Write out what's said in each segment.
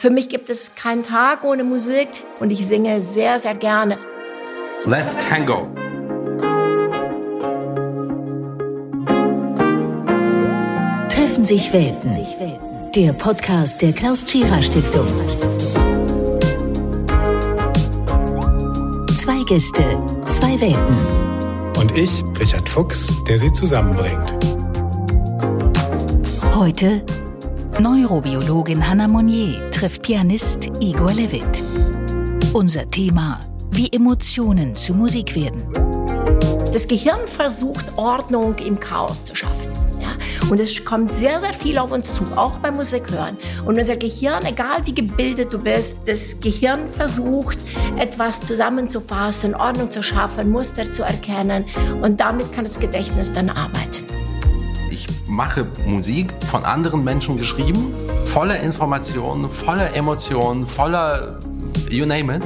Für mich gibt es keinen Tag ohne Musik und ich singe sehr, sehr gerne. Let's Tango. Treffen sich Welten. Der Podcast der Klaus Tschira Stiftung. Zwei Gäste, zwei Welten. Und ich, Richard Fuchs, der sie zusammenbringt. Heute Neurobiologin Hannah Monnier trifft Pianist Igor Levitt. Unser Thema, wie Emotionen zu Musik werden. Das Gehirn versucht Ordnung im Chaos zu schaffen. Ja? Und es kommt sehr, sehr viel auf uns zu, auch beim Musik hören. Und unser Gehirn, egal wie gebildet du bist, das Gehirn versucht, etwas zusammenzufassen, Ordnung zu schaffen, Muster zu erkennen. Und damit kann das Gedächtnis dann arbeiten. Mache Musik von anderen Menschen geschrieben, voller Informationen, voller Emotionen, voller you name it.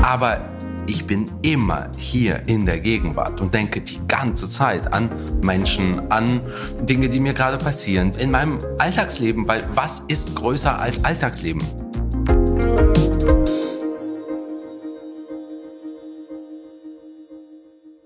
Aber ich bin immer hier in der Gegenwart und denke die ganze Zeit an Menschen, an Dinge, die mir gerade passieren, in meinem Alltagsleben, weil was ist größer als Alltagsleben?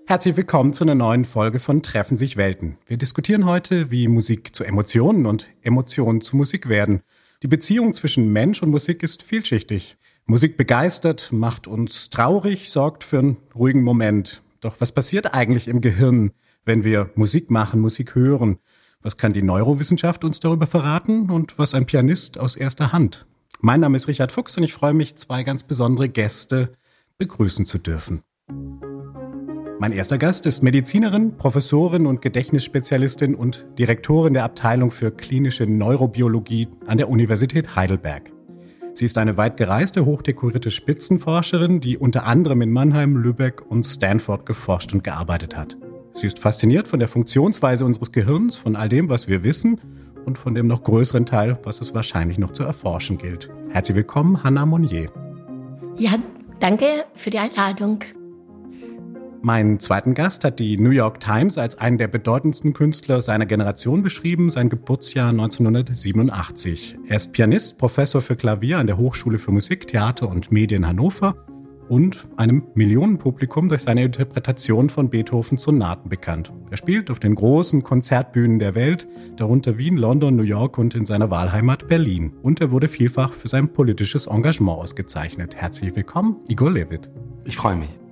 Herzlich willkommen zu einer neuen Folge von Treffen sich Welten. Wir diskutieren heute, wie Musik zu Emotionen und Emotionen zu Musik werden. Die Beziehung zwischen Mensch und Musik ist vielschichtig. Musik begeistert, macht uns traurig, sorgt für einen ruhigen Moment. Doch was passiert eigentlich im Gehirn, wenn wir Musik machen, Musik hören? Was kann die Neurowissenschaft uns darüber verraten und was ein Pianist aus erster Hand? Mein Name ist Richard Fuchs und ich freue mich, zwei ganz besondere Gäste begrüßen zu dürfen. Mein erster Gast ist Medizinerin, Professorin und Gedächtnisspezialistin und Direktorin der Abteilung für klinische Neurobiologie an der Universität Heidelberg. Sie ist eine weit gereiste, hochdekorierte Spitzenforscherin, die unter anderem in Mannheim, Lübeck und Stanford geforscht und gearbeitet hat. Sie ist fasziniert von der Funktionsweise unseres Gehirns, von all dem, was wir wissen und von dem noch größeren Teil, was es wahrscheinlich noch zu erforschen gilt. Herzlich willkommen, Hannah Monnier. Ja, danke für die Einladung. Meinen zweiten Gast hat die New York Times als einen der bedeutendsten Künstler seiner Generation beschrieben, sein Geburtsjahr 1987. Er ist Pianist, Professor für Klavier an der Hochschule für Musik, Theater und Medien Hannover und einem Millionenpublikum durch seine Interpretation von Beethovens Sonaten bekannt. Er spielt auf den großen Konzertbühnen der Welt, darunter Wien, London, New York und in seiner Wahlheimat Berlin. Und er wurde vielfach für sein politisches Engagement ausgezeichnet. Herzlich willkommen, Igor Levit. Ich freue mich.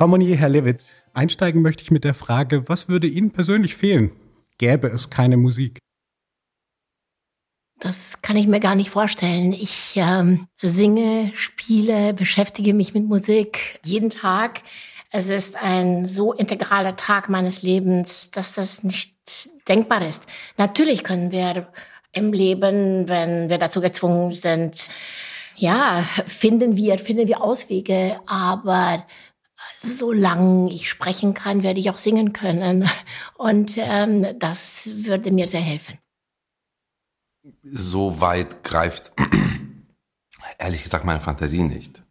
Frau Monier, Herr Levitt, einsteigen möchte ich mit der Frage, was würde Ihnen persönlich fehlen? Gäbe es keine Musik? Das kann ich mir gar nicht vorstellen. Ich ähm, singe, spiele, beschäftige mich mit Musik jeden Tag. Es ist ein so integraler Tag meines Lebens, dass das nicht denkbar ist. Natürlich können wir im Leben, wenn wir dazu gezwungen sind, ja, finden wir, finden wir Auswege, aber solange ich sprechen kann, werde ich auch singen können. Und ähm, das würde mir sehr helfen. So weit greift ehrlich gesagt meine Fantasie nicht.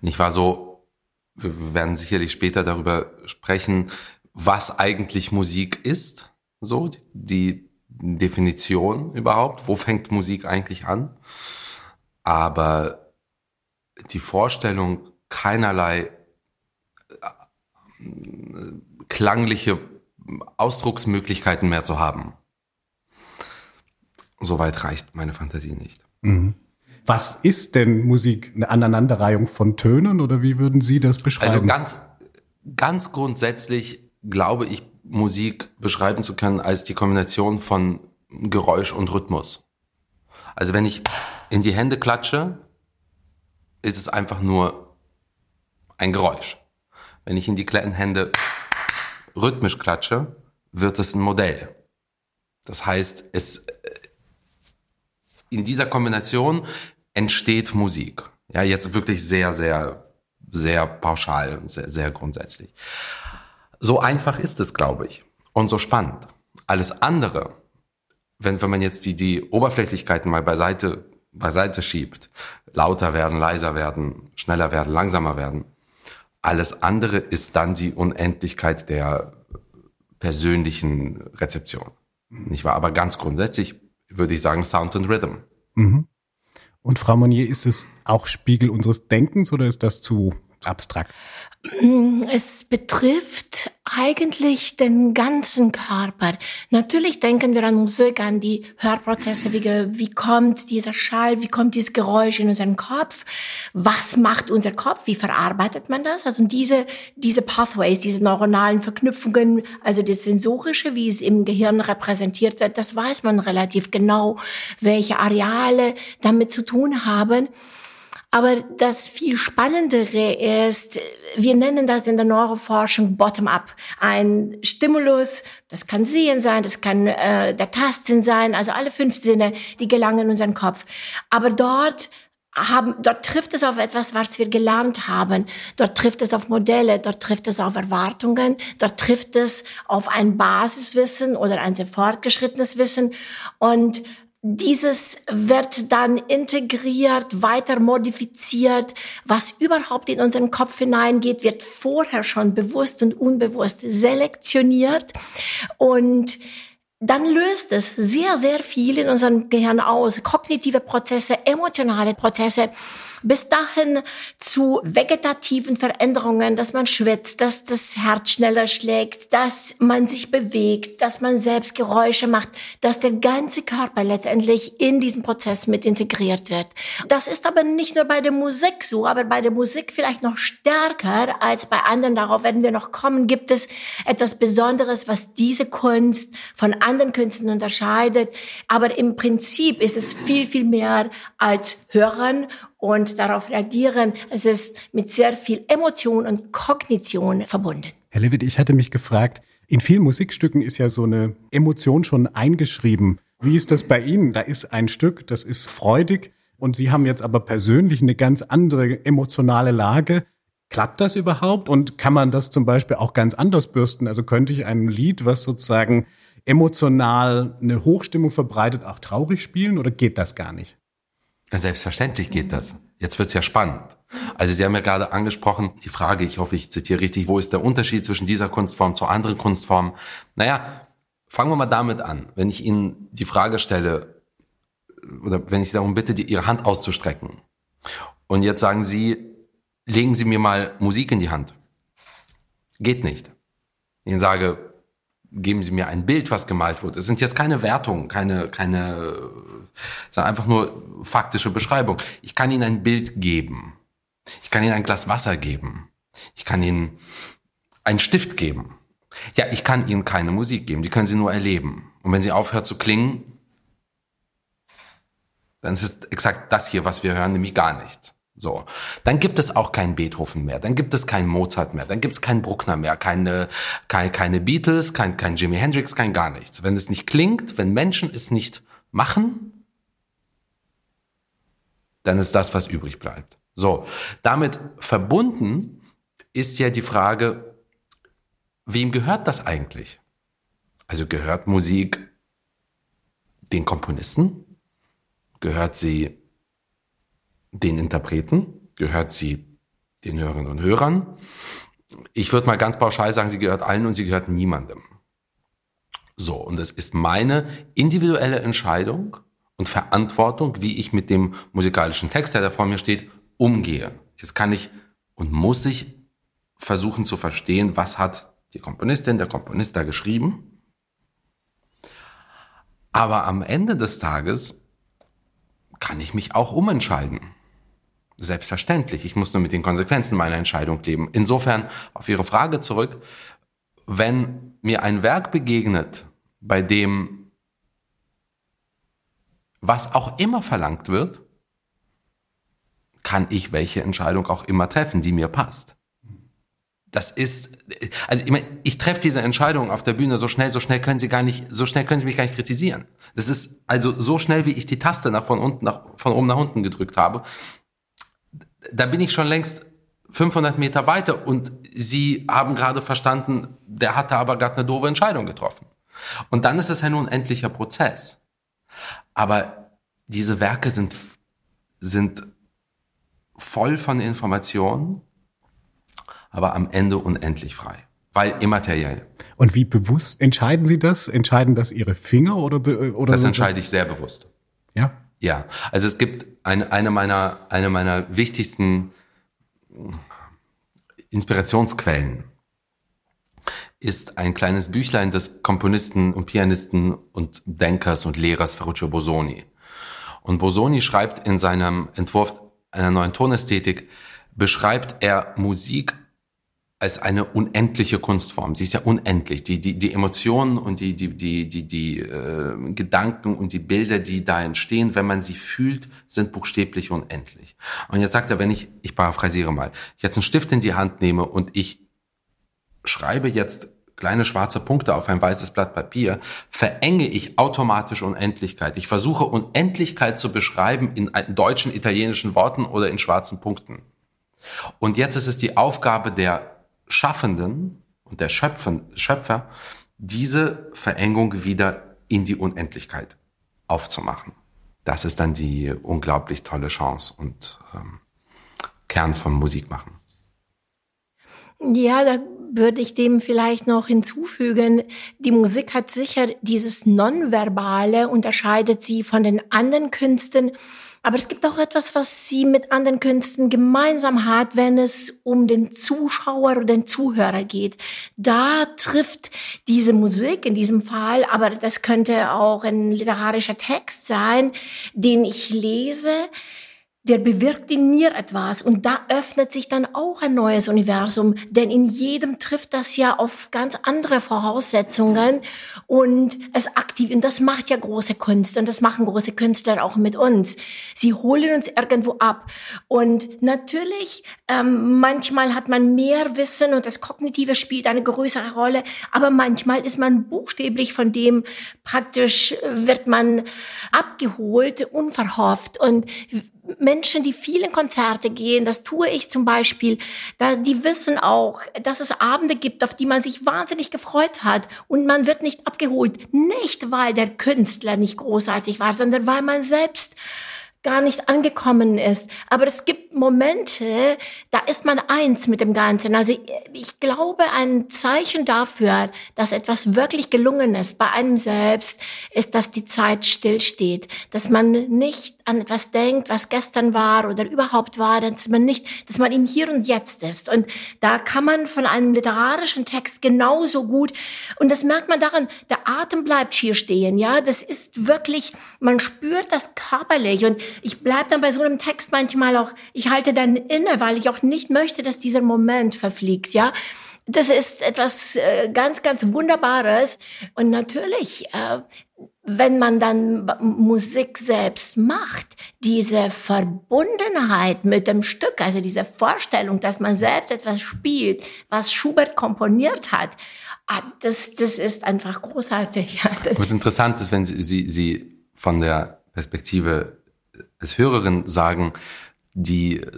Nicht wahr so, wir werden sicherlich später darüber sprechen, was eigentlich Musik ist, so die Definition überhaupt, wo fängt Musik eigentlich an? Aber die Vorstellung, keinerlei klangliche Ausdrucksmöglichkeiten mehr zu haben. Soweit reicht meine Fantasie nicht. Mhm. Was ist denn Musik? Eine Aneinanderreihung von Tönen oder wie würden Sie das beschreiben? Also ganz, ganz grundsätzlich glaube ich, Musik beschreiben zu können als die Kombination von Geräusch und Rhythmus. Also wenn ich in die Hände klatsche, ist es einfach nur ein Geräusch. Wenn ich in die kleinen Hände rhythmisch klatsche, wird es ein Modell. Das heißt, es, in dieser Kombination entsteht Musik. Ja, jetzt wirklich sehr, sehr, sehr pauschal und sehr, sehr grundsätzlich. So einfach ist es, glaube ich. Und so spannend. Alles andere, wenn, wenn man jetzt die, die Oberflächlichkeiten mal beiseite beiseite schiebt, lauter werden, leiser werden, schneller werden, langsamer werden. Alles andere ist dann die Unendlichkeit der persönlichen Rezeption. Nicht wahr? Aber ganz grundsätzlich würde ich sagen Sound and Rhythm. Mhm. Und Frau Monnier, ist es auch Spiegel unseres Denkens oder ist das zu abstrakt? Es betrifft eigentlich den ganzen Körper. Natürlich denken wir an Musik, an die Hörprozesse, wie, wie kommt dieser Schall, wie kommt dieses Geräusch in unseren Kopf, was macht unser Kopf, wie verarbeitet man das? Also diese, diese Pathways, diese neuronalen Verknüpfungen, also das Sensorische, wie es im Gehirn repräsentiert wird, das weiß man relativ genau, welche Areale damit zu tun haben. Aber das viel Spannendere ist, wir nennen das in der Neuroforschung Bottom-up. Ein Stimulus, das kann Sehen sein, das kann äh, der Tasten sein, also alle fünf Sinne, die gelangen in unseren Kopf. Aber dort haben, dort trifft es auf etwas, was wir gelernt haben. Dort trifft es auf Modelle, dort trifft es auf Erwartungen, dort trifft es auf ein Basiswissen oder ein sehr fortgeschrittenes Wissen. Und dieses wird dann integriert, weiter modifiziert. Was überhaupt in unseren Kopf hineingeht, wird vorher schon bewusst und unbewusst selektioniert. Und dann löst es sehr, sehr viel in unserem Gehirn aus. Kognitive Prozesse, emotionale Prozesse bis dahin zu vegetativen Veränderungen, dass man schwitzt, dass das Herz schneller schlägt, dass man sich bewegt, dass man selbst Geräusche macht, dass der ganze Körper letztendlich in diesen Prozess mit integriert wird. Das ist aber nicht nur bei der Musik so, aber bei der Musik vielleicht noch stärker als bei anderen. Darauf werden wir noch kommen. Gibt es etwas Besonderes, was diese Kunst von anderen Künsten unterscheidet? Aber im Prinzip ist es viel, viel mehr als Hören und darauf reagieren. Es ist mit sehr viel Emotion und Kognition verbunden. Herr Levitt, ich hatte mich gefragt, in vielen Musikstücken ist ja so eine Emotion schon eingeschrieben. Wie ist das bei Ihnen? Da ist ein Stück, das ist freudig und Sie haben jetzt aber persönlich eine ganz andere emotionale Lage. Klappt das überhaupt? Und kann man das zum Beispiel auch ganz anders bürsten? Also könnte ich ein Lied, was sozusagen emotional eine Hochstimmung verbreitet, auch traurig spielen oder geht das gar nicht? Selbstverständlich geht das. Jetzt wird's ja spannend. Also Sie haben ja gerade angesprochen, die Frage, ich hoffe, ich zitiere richtig, wo ist der Unterschied zwischen dieser Kunstform zu anderen Kunstformen? Naja, fangen wir mal damit an. Wenn ich Ihnen die Frage stelle, oder wenn ich Sie darum bitte, die, Ihre Hand auszustrecken, und jetzt sagen Sie, legen Sie mir mal Musik in die Hand. Geht nicht. Ich sage, geben Sie mir ein Bild, was gemalt wurde. Es sind jetzt keine Wertungen, keine, keine, sondern einfach nur faktische Beschreibung. Ich kann Ihnen ein Bild geben. Ich kann Ihnen ein Glas Wasser geben. Ich kann Ihnen einen Stift geben. Ja, ich kann Ihnen keine Musik geben. Die können Sie nur erleben. Und wenn sie aufhört zu klingen, dann ist es exakt das hier, was wir hören, nämlich gar nichts. So, dann gibt es auch keinen Beethoven mehr, dann gibt es keinen Mozart mehr, dann gibt es keinen Bruckner mehr, keine, keine, keine Beatles, kein, kein Jimi Hendrix, kein gar nichts. Wenn es nicht klingt, wenn Menschen es nicht machen, dann ist das, was übrig bleibt. So, damit verbunden ist ja die Frage, wem gehört das eigentlich? Also gehört Musik den Komponisten? Gehört sie den Interpreten, gehört sie den Hörerinnen und Hörern. Ich würde mal ganz pauschal sagen, sie gehört allen und sie gehört niemandem. So, und es ist meine individuelle Entscheidung und Verantwortung, wie ich mit dem musikalischen Text, der da vor mir steht, umgehe. Jetzt kann ich und muss ich versuchen zu verstehen, was hat die Komponistin, der Komponist da geschrieben. Aber am Ende des Tages kann ich mich auch umentscheiden. Selbstverständlich. Ich muss nur mit den Konsequenzen meiner Entscheidung leben. Insofern auf Ihre Frage zurück. Wenn mir ein Werk begegnet, bei dem was auch immer verlangt wird, kann ich welche Entscheidung auch immer treffen, die mir passt. Das ist, also ich, meine, ich treffe diese Entscheidung auf der Bühne so schnell, so schnell können Sie gar nicht, so schnell können Sie mich gar nicht kritisieren. Das ist also so schnell, wie ich die Taste nach von unten, nach, von oben nach unten gedrückt habe, da bin ich schon längst 500 Meter weiter und Sie haben gerade verstanden, der hatte aber gerade eine doofe Entscheidung getroffen. Und dann ist es ein unendlicher Prozess. Aber diese Werke sind sind voll von Informationen, aber am Ende unendlich frei, weil immateriell. Und wie bewusst entscheiden Sie das? Entscheiden das Ihre Finger oder oder Das entscheide ich sehr bewusst. Ja. Ja, also es gibt eine, eine meiner eine meiner wichtigsten Inspirationsquellen ist ein kleines Büchlein des Komponisten und Pianisten und Denkers und Lehrers Ferruccio Bosoni. Und Bosoni schreibt in seinem Entwurf einer neuen Tonästhetik, beschreibt er Musik als eine unendliche Kunstform. Sie ist ja unendlich. Die, die, die Emotionen und die, die, die, die, die äh, Gedanken und die Bilder, die da entstehen, wenn man sie fühlt, sind buchstäblich unendlich. Und jetzt sagt er, wenn ich, ich paraphrasiere mal, jetzt einen Stift in die Hand nehme und ich schreibe jetzt kleine schwarze Punkte auf ein weißes Blatt Papier, verenge ich automatisch Unendlichkeit. Ich versuche Unendlichkeit zu beschreiben in deutschen, italienischen Worten oder in schwarzen Punkten. Und jetzt ist es die Aufgabe der Schaffenden und der Schöpfen, Schöpfer, diese Verengung wieder in die Unendlichkeit aufzumachen. Das ist dann die unglaublich tolle Chance und ähm, Kern von Musik machen. Ja, da würde ich dem vielleicht noch hinzufügen, die Musik hat sicher dieses Nonverbale, unterscheidet sie von den anderen Künsten. Aber es gibt auch etwas, was sie mit anderen Künsten gemeinsam hat, wenn es um den Zuschauer oder den Zuhörer geht. Da trifft diese Musik in diesem Fall, aber das könnte auch ein literarischer Text sein, den ich lese, der bewirkt in mir etwas und da öffnet sich dann auch ein neues Universum, denn in jedem trifft das ja auf ganz andere Voraussetzungen und es aktiv und das macht ja große Kunst und das machen große Künstler auch mit uns. Sie holen uns irgendwo ab und natürlich ähm, manchmal hat man mehr Wissen und das Kognitive spielt eine größere Rolle, aber manchmal ist man buchstäblich von dem praktisch wird man abgeholt, unverhofft und Menschen, die vielen Konzerte gehen, das tue ich zum Beispiel, da, die wissen auch, dass es Abende gibt, auf die man sich wahnsinnig gefreut hat und man wird nicht abgeholt. Nicht, weil der Künstler nicht großartig war, sondern weil man selbst gar nicht angekommen ist. Aber es gibt Momente, da ist man eins mit dem Ganzen. Also ich glaube, ein Zeichen dafür, dass etwas wirklich gelungen ist bei einem selbst, ist, dass die Zeit stillsteht, dass man nicht an etwas denkt, was gestern war oder überhaupt war, dass man nicht, dass man im Hier und Jetzt ist. Und da kann man von einem literarischen Text genauso gut, und das merkt man daran, der Atem bleibt hier stehen, ja, das ist wirklich, man spürt das körperlich und ich bleib dann bei so einem Text manchmal auch, ich halte dann inne, weil ich auch nicht möchte, dass dieser Moment verfliegt, ja. Das ist etwas äh, ganz, ganz Wunderbares. Und natürlich, äh, wenn man dann Musik selbst macht, diese Verbundenheit mit dem Stück, also diese Vorstellung, dass man selbst etwas spielt, was Schubert komponiert hat, ah, das, das ist einfach großartig. Ja, was interessant ist, wenn Sie, Sie, Sie von der Perspektive als Hörerin sagen, die äh,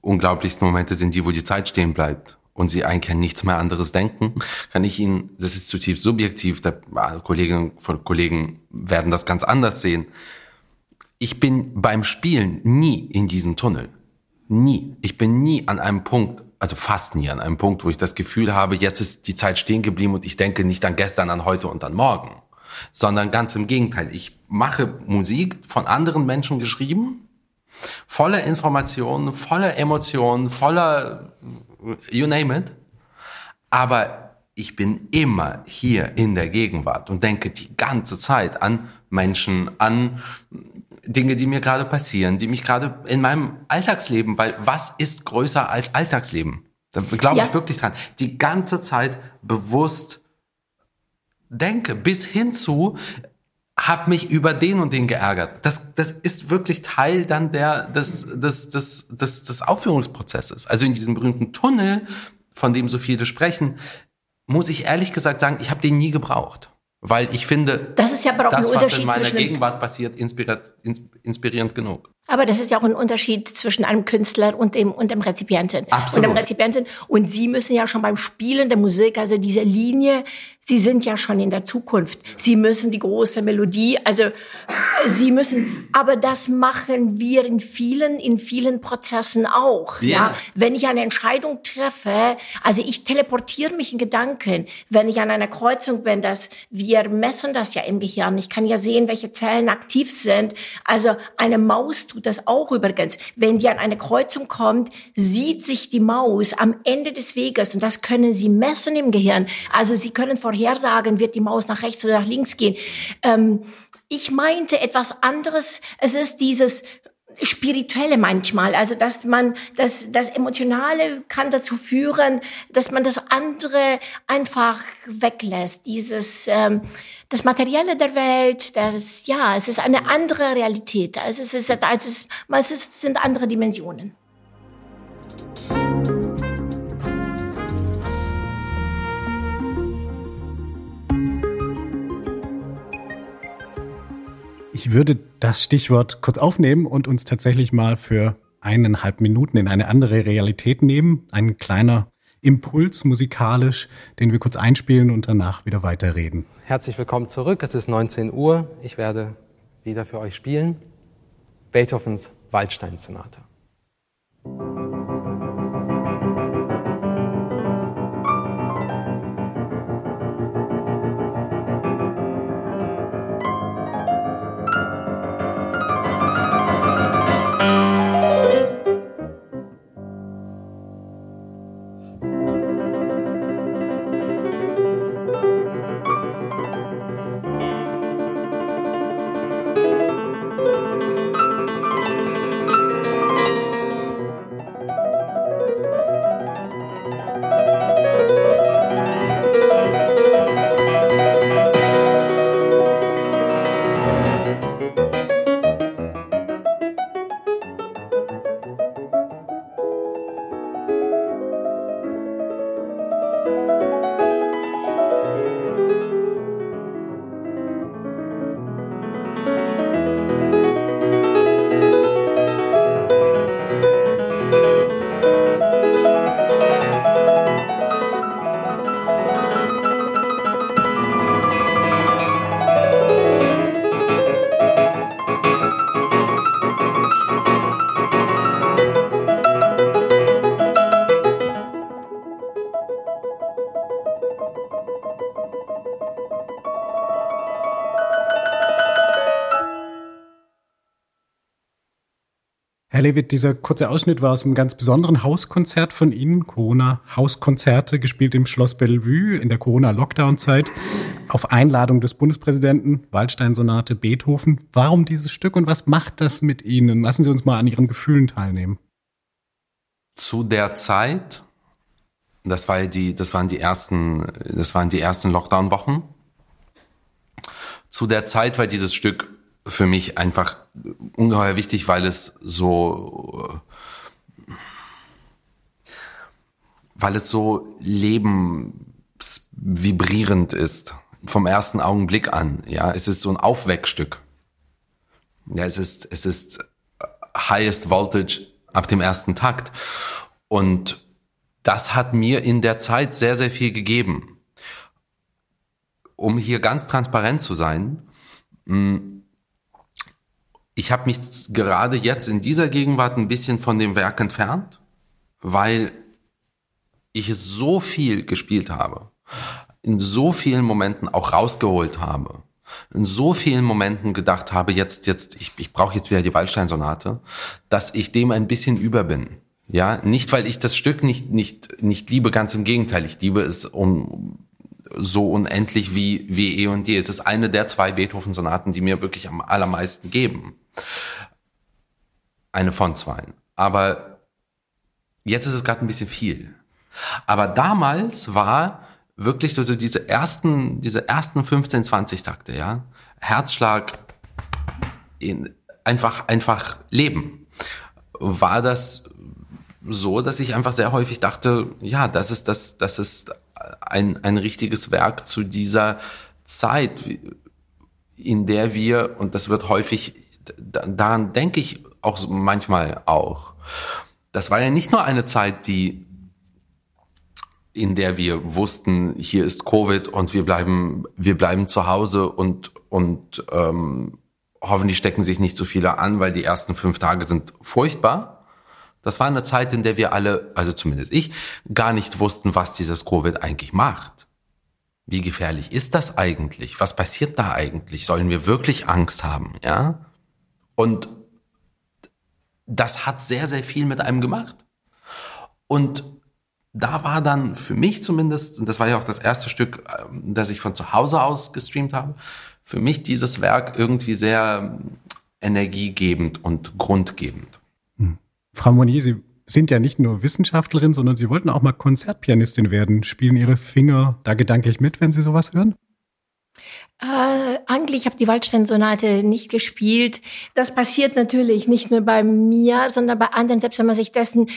unglaublichsten Momente sind die, wo die Zeit stehen bleibt und sie eigentlich an nichts mehr anderes denken, kann ich Ihnen, das ist zutiefst subjektiv, da, Kolleginnen von Kollegen werden das ganz anders sehen. Ich bin beim Spielen nie in diesem Tunnel. Nie. Ich bin nie an einem Punkt, also fast nie an einem Punkt, wo ich das Gefühl habe, jetzt ist die Zeit stehen geblieben und ich denke nicht an gestern, an heute und an morgen, sondern ganz im Gegenteil. Ich mache Musik von anderen Menschen geschrieben, voller Informationen, voller Emotionen, voller you name it. Aber ich bin immer hier in der Gegenwart und denke die ganze Zeit an Menschen, an Dinge, die mir gerade passieren, die mich gerade in meinem Alltagsleben, weil was ist größer als Alltagsleben? Da glaube ja. ich wirklich dran. Die ganze Zeit bewusst denke, bis hin zu, hab mich über den und den geärgert. Das, das ist wirklich Teil dann der, des, des, des, des, des Aufführungsprozesses. Also in diesem berühmten Tunnel, von dem so viele sprechen, muss ich ehrlich gesagt sagen, ich habe den nie gebraucht. Weil ich finde, das ist ja aber auch das, ein was in meiner Gegenwart passiert, inspirierend genug. Aber das ist ja auch ein Unterschied zwischen einem Künstler und dem, und dem Rezipienten. Absolut. Und dem Rezipienten. Und Sie müssen ja schon beim Spielen der Musik, also diese Linie, Sie sind ja schon in der Zukunft. Sie müssen die große Melodie, also Sie müssen, aber das machen wir in vielen, in vielen Prozessen auch. Ja. ja. Wenn ich eine Entscheidung treffe, also ich teleportiere mich in Gedanken, wenn ich an einer Kreuzung bin, dass wir messen das ja im Gehirn. Ich kann ja sehen, welche Zellen aktiv sind. Also eine Maus tut das auch übrigens. Wenn die an eine Kreuzung kommt, sieht sich die Maus am Ende des Weges und das können Sie messen im Gehirn. Also Sie können vor vorhersagen, wird die Maus nach rechts oder nach links gehen. Ähm, ich meinte etwas anderes. Es ist dieses spirituelle manchmal, also dass man das das emotionale kann dazu führen, dass man das andere einfach weglässt. Dieses ähm, das Materielle der Welt, das ja, es ist eine andere Realität. Also es ist es ist es sind andere Dimensionen. Ich würde das Stichwort kurz aufnehmen und uns tatsächlich mal für eineinhalb Minuten in eine andere Realität nehmen. Ein kleiner Impuls musikalisch, den wir kurz einspielen und danach wieder weiterreden. Herzlich willkommen zurück. Es ist 19 Uhr. Ich werde wieder für euch spielen. Beethovens Waldstein-Sonate. Lewitt, dieser kurze Ausschnitt war aus einem ganz besonderen Hauskonzert von Ihnen, Corona-Hauskonzerte, gespielt im Schloss Bellevue in der Corona-Lockdown-Zeit, auf Einladung des Bundespräsidenten, Waldstein-Sonate, Beethoven. Warum dieses Stück und was macht das mit Ihnen? Lassen Sie uns mal an Ihren Gefühlen teilnehmen. Zu der Zeit, das war die, das waren die ersten, das waren die ersten Lockdown-Wochen. Zu der Zeit war dieses Stück für mich einfach ungeheuer wichtig, weil es so, weil es so lebensvibrierend ist vom ersten Augenblick an. Ja, es ist so ein Aufweckstück. Ja, es ist, es ist highest voltage ab dem ersten Takt. Und das hat mir in der Zeit sehr, sehr viel gegeben. Um hier ganz transparent zu sein, ich habe mich gerade jetzt in dieser Gegenwart ein bisschen von dem Werk entfernt, weil ich es so viel gespielt habe, in so vielen Momenten auch rausgeholt habe, in so vielen Momenten gedacht habe, jetzt, jetzt, ich, ich brauche jetzt wieder die Waldstein-Sonate, dass ich dem ein bisschen über bin. Ja, nicht weil ich das Stück nicht, nicht, nicht liebe, ganz im Gegenteil, ich liebe es um, so unendlich wie, wie eh und je. Es ist eine der zwei Beethoven-Sonaten, die mir wirklich am allermeisten geben. Eine von zwei. Aber jetzt ist es gerade ein bisschen viel. Aber damals war wirklich so, so diese ersten, diese ersten 15, 20 Takte, ja. Herzschlag, in, einfach, einfach leben. War das so, dass ich einfach sehr häufig dachte, ja, das ist das, das ist ein, ein richtiges Werk zu dieser Zeit, in der wir, und das wird häufig, daran denke ich auch manchmal auch. Das war ja nicht nur eine Zeit, die in der wir wussten, hier ist Covid und wir bleiben, wir bleiben zu Hause und und ähm, hoffentlich stecken sich nicht so viele an, weil die ersten fünf Tage sind furchtbar. Das war eine Zeit, in der wir alle, also zumindest ich, gar nicht wussten, was dieses Covid eigentlich macht. Wie gefährlich ist das eigentlich? Was passiert da eigentlich? Sollen wir wirklich Angst haben? Ja? Und das hat sehr, sehr viel mit einem gemacht. Und da war dann für mich zumindest, und das war ja auch das erste Stück, ähm, das ich von zu Hause aus gestreamt habe, für mich dieses Werk irgendwie sehr ähm, energiegebend und grundgebend. Frau Monier, Sie sind ja nicht nur Wissenschaftlerin, sondern Sie wollten auch mal Konzertpianistin werden. Spielen Ihre Finger da gedanklich mit, wenn Sie sowas hören? Äh, eigentlich habe die Waldstein-Sonate nicht gespielt. Das passiert natürlich nicht nur bei mir, sondern bei anderen, selbst wenn man sich dessen,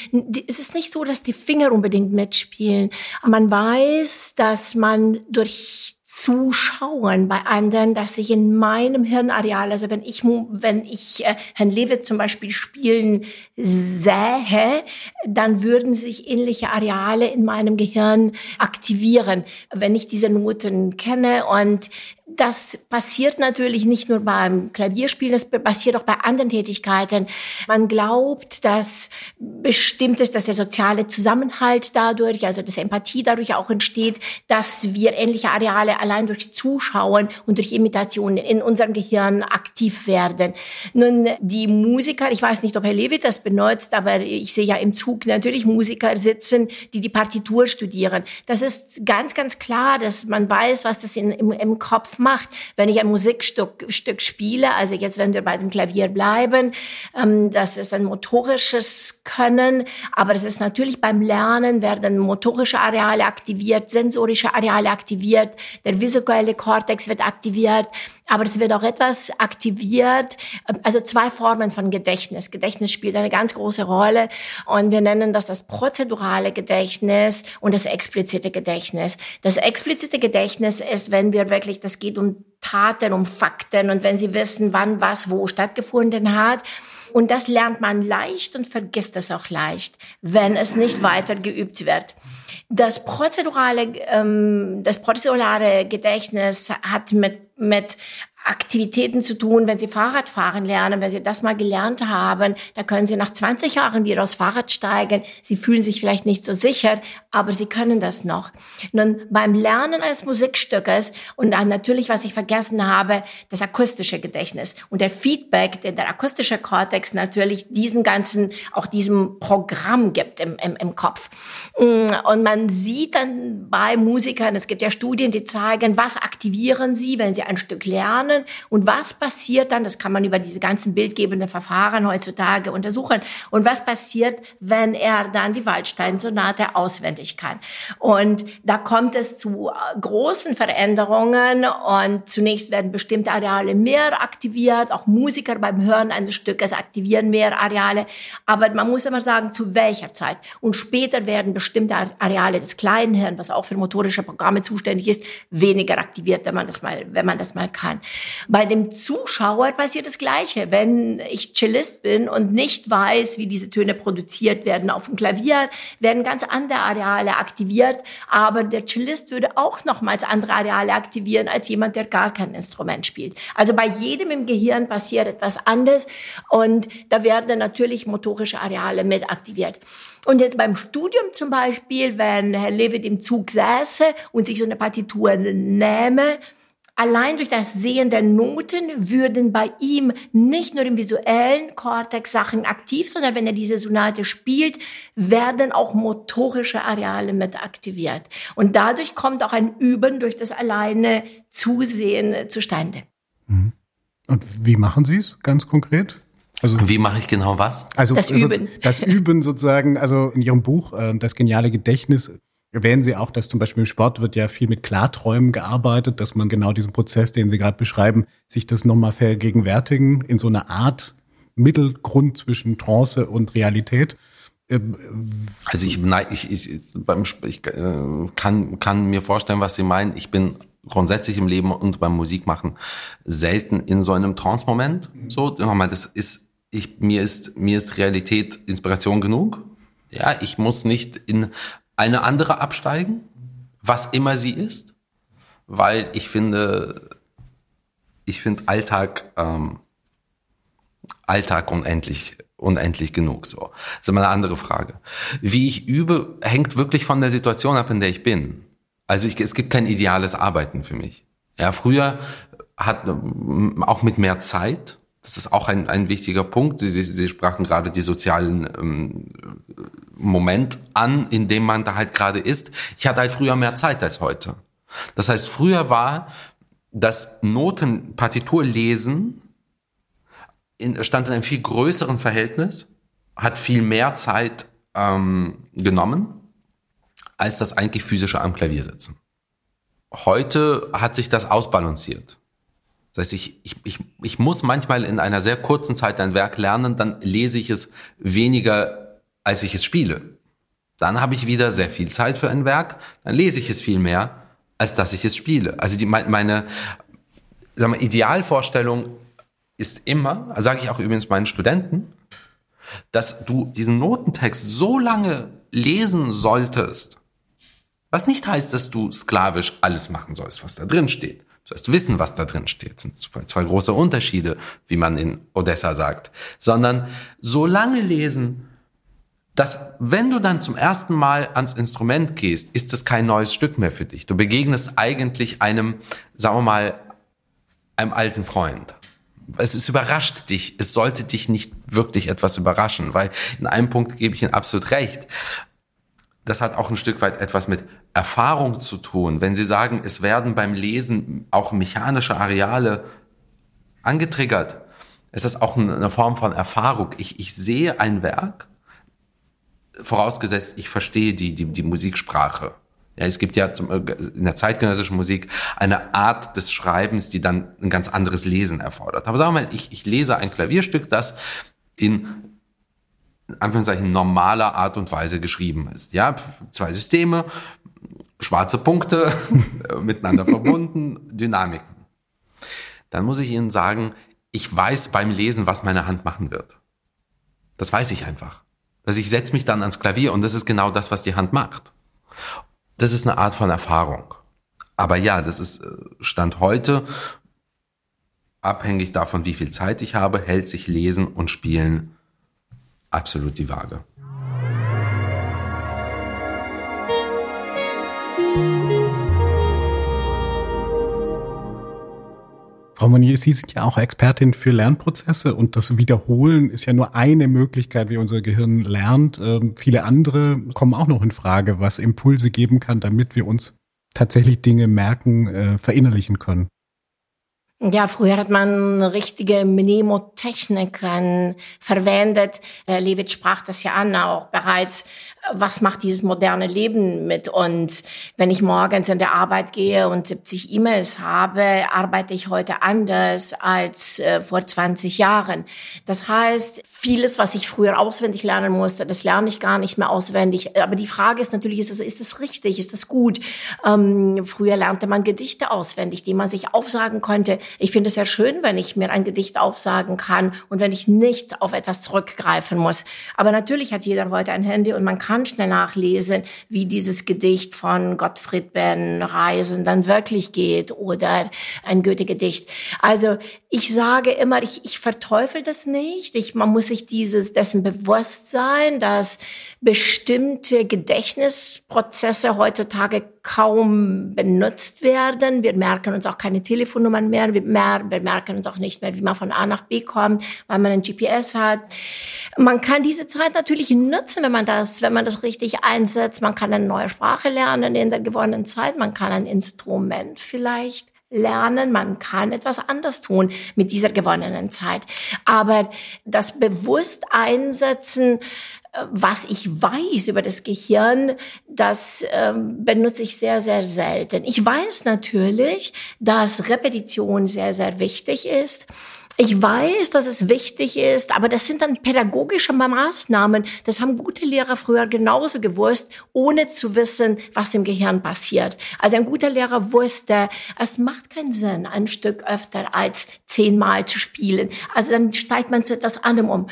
es ist nicht so, dass die Finger unbedingt mitspielen. Man weiß, dass man durch Zuschauen bei anderen, dass ich in meinem Hirnareal, also wenn ich, wenn ich äh, Herrn Lewitz zum Beispiel spielen sähe, dann würden sich ähnliche Areale in meinem Gehirn aktivieren, wenn ich diese Noten kenne und das passiert natürlich nicht nur beim Klavierspielen, das passiert auch bei anderen Tätigkeiten. Man glaubt, dass bestimmtes, dass der soziale Zusammenhalt dadurch, also dass Empathie dadurch auch entsteht, dass wir ähnliche Areale allein durch Zuschauen und durch Imitation in unserem Gehirn aktiv werden. Nun, die Musiker, ich weiß nicht, ob Herr Lewitt das benutzt, aber ich sehe ja im Zug natürlich Musiker sitzen, die die Partitur studieren. Das ist ganz, ganz klar, dass man weiß, was das in, im, im Kopf macht. Wenn ich ein Musikstück Stück spiele, also jetzt, wenn wir bei dem Klavier bleiben, ähm, das ist ein motorisches Können, aber es ist natürlich beim Lernen werden motorische Areale aktiviert, sensorische Areale aktiviert, der visuelle Kortex wird aktiviert, aber es wird auch etwas aktiviert, also zwei Formen von Gedächtnis. Gedächtnis spielt eine ganz große Rolle und wir nennen das das prozedurale Gedächtnis und das explizite Gedächtnis. Das explizite Gedächtnis ist, wenn wir wirklich, das geht um Taten, um Fakten und wenn Sie wissen, wann was wo stattgefunden hat. Und das lernt man leicht und vergisst es auch leicht, wenn es nicht weiter geübt wird. Das prozedurale, ähm, das prozedurale Gedächtnis hat mit, mit Aktivitäten zu tun, wenn Sie Fahrrad fahren lernen, wenn Sie das mal gelernt haben, da können Sie nach 20 Jahren wieder aufs Fahrrad steigen. Sie fühlen sich vielleicht nicht so sicher, aber Sie können das noch. Nun, beim Lernen eines Musikstückes und dann natürlich, was ich vergessen habe, das akustische Gedächtnis und der Feedback, den der akustische Kortex natürlich diesen ganzen, auch diesem Programm gibt im, im, im Kopf. Mm, und man sieht dann bei Musikern, es gibt ja Studien, die zeigen, was aktivieren sie, wenn sie ein Stück lernen lernen und was passiert dann, das kann man über diese ganzen bildgebenden Verfahren heutzutage untersuchen, und was passiert, wenn er dann die Waldstein-Sonate auswendig kann. Und da kommt es zu äh, großen Veränderungen und zunächst werden bestimmte Areale mehr aktiviert, auch Musiker beim Hören eines Stückes aktivieren mehr Areale, aber man muss immer sagen, zu welcher Zeit. Und später werden bestimmte Areale des kleinen Hirns, was auch für motorische Programme zuständig ist, weniger aktiviert, wenn man das mal, wenn man das mal kann. Bei dem Zuschauer passiert das Gleiche. Wenn ich Cellist bin und nicht weiß, wie diese Töne produziert werden auf dem Klavier, werden ganz andere Areale aktiviert, aber der Cellist würde auch nochmals andere Areale aktivieren als jemand, der gar kein Instrument spielt. Also bei jedem im Gehirn passiert etwas anderes und da werden natürlich motorische Areale mit aktiviert. Und jetzt beim Studium zum Beispiel, wenn Herr Levitt im Zug säße und sich so eine Partitur nähme, Allein durch das Sehen der Noten würden bei ihm nicht nur im visuellen Kortex Sachen aktiv, sondern wenn er diese Sonate spielt, werden auch motorische Areale mit aktiviert. Und dadurch kommt auch ein Üben durch das alleine Zusehen zustande. Mhm. Und wie machen Sie es ganz konkret? Also, wie mache ich genau was? Also das Üben. Das Üben sozusagen, also in Ihrem Buch, äh, das geniale Gedächtnis, Erwähnen Sie auch, dass zum Beispiel im Sport wird ja viel mit Klarträumen gearbeitet, dass man genau diesen Prozess, den Sie gerade beschreiben, sich das nochmal vergegenwärtigen in so einer Art Mittelgrund zwischen Trance und Realität. Ähm, also ich, nein, ich, ich, beim, ich äh, kann, kann mir vorstellen, was Sie meinen. Ich bin grundsätzlich im Leben und beim Musikmachen selten in so einem Trance-Moment. So, das ist ich, mir ist, mir ist Realität Inspiration genug. Ja, ich muss nicht in eine andere absteigen, was immer sie ist, weil ich finde, ich finde Alltag, ähm, Alltag unendlich, unendlich genug, so. Das ist immer eine andere Frage. Wie ich übe, hängt wirklich von der Situation ab, in der ich bin. Also ich, es gibt kein ideales Arbeiten für mich. Ja, früher hat auch mit mehr Zeit. Das ist auch ein, ein wichtiger Punkt. Sie, Sie, sprachen gerade die sozialen ähm, Moment an, in dem man da halt gerade ist. Ich hatte halt früher mehr Zeit als heute. Das heißt, früher war das Notenpartiturlesen in, stand in einem viel größeren Verhältnis, hat viel mehr Zeit ähm, genommen als das eigentlich physische am Klavier sitzen. Heute hat sich das ausbalanciert. Das heißt, ich, ich, ich, ich muss manchmal in einer sehr kurzen Zeit ein Werk lernen, dann lese ich es weniger, als ich es spiele. Dann habe ich wieder sehr viel Zeit für ein Werk, dann lese ich es viel mehr, als dass ich es spiele. Also die, meine sag mal, Idealvorstellung ist immer, sage ich auch übrigens meinen Studenten, dass du diesen Notentext so lange lesen solltest, was nicht heißt, dass du sklavisch alles machen sollst, was da drin steht. Du sollst wissen, was da drin steht. Das sind zwei, zwei große Unterschiede, wie man in Odessa sagt. Sondern so lange lesen, dass wenn du dann zum ersten Mal ans Instrument gehst, ist es kein neues Stück mehr für dich. Du begegnest eigentlich einem, sagen wir mal, einem alten Freund. Es ist überrascht dich. Es sollte dich nicht wirklich etwas überraschen, weil in einem Punkt gebe ich Ihnen absolut recht das hat auch ein Stück weit etwas mit Erfahrung zu tun. Wenn Sie sagen, es werden beim Lesen auch mechanische Areale angetriggert, ist das auch eine Form von Erfahrung. Ich, ich sehe ein Werk, vorausgesetzt, ich verstehe die, die, die Musiksprache. Ja, es gibt ja in der zeitgenössischen Musik eine Art des Schreibens, die dann ein ganz anderes Lesen erfordert. Aber sagen wir mal, ich, ich lese ein Klavierstück, das in Anführungszeichen normaler Art und Weise geschrieben ist. Ja, zwei Systeme, schwarze Punkte, miteinander verbunden, Dynamiken. Dann muss ich Ihnen sagen, ich weiß beim Lesen, was meine Hand machen wird. Das weiß ich einfach. Also ich setze mich dann ans Klavier und das ist genau das, was die Hand macht. Das ist eine Art von Erfahrung. Aber ja, das ist äh, Stand heute, abhängig davon, wie viel Zeit ich habe, hält sich Lesen und Spielen absolut die Waage. Frau Monier, Sie sind ja auch Expertin für Lernprozesse und das Wiederholen ist ja nur eine Möglichkeit, wie unser Gehirn lernt. Ähm, viele andere kommen auch noch in Frage, was Impulse geben kann, damit wir uns tatsächlich Dinge merken, äh, verinnerlichen können. Ja, früher hat man richtige Mnemotechniken verwendet. Lewitz sprach das ja an auch bereits was macht dieses moderne Leben mit uns? Wenn ich morgens in der Arbeit gehe und 70 E-Mails habe, arbeite ich heute anders als äh, vor 20 Jahren. Das heißt, vieles, was ich früher auswendig lernen musste, das lerne ich gar nicht mehr auswendig. Aber die Frage ist natürlich, ist das, ist das richtig? Ist das gut? Ähm, früher lernte man Gedichte auswendig, die man sich aufsagen konnte. Ich finde es sehr schön, wenn ich mir ein Gedicht aufsagen kann und wenn ich nicht auf etwas zurückgreifen muss. Aber natürlich hat jeder heute ein Handy und man kann kann schnell nachlesen, wie dieses Gedicht von Gottfried Ben Reisen dann wirklich geht oder ein Goethe-Gedicht. Also ich sage immer, ich, ich verteufel das nicht. Ich, man muss sich dieses, dessen bewusst sein, dass bestimmte Gedächtnisprozesse heutzutage kaum benutzt werden. Wir merken uns auch keine Telefonnummern mehr. Wir, mehr, wir merken uns auch nicht mehr, wie man von A nach B kommt, weil man ein GPS hat. Man kann diese Zeit natürlich nutzen, wenn man das, wenn man das richtig einsetzt. Man kann eine neue Sprache lernen in der gewonnenen Zeit. Man kann ein Instrument vielleicht lernen, man kann etwas anders tun mit dieser gewonnenen Zeit. Aber das bewusst einsetzen, was ich weiß über das Gehirn, das ähm, benutze ich sehr, sehr selten. Ich weiß natürlich, dass Repetition sehr, sehr wichtig ist Ich weiß, dass es wichtig ist, aber das sind dann pädagogische Maßnahmen. Das haben gute Lehrer früher genauso gewusst, ohne zu wissen, was im Gehirn passiert. Also ein guter Lehrer wusste, es macht keinen Sinn, ein Stück öfter als zehnmal zu spielen. Also dann steigt man zu etwas anderem um.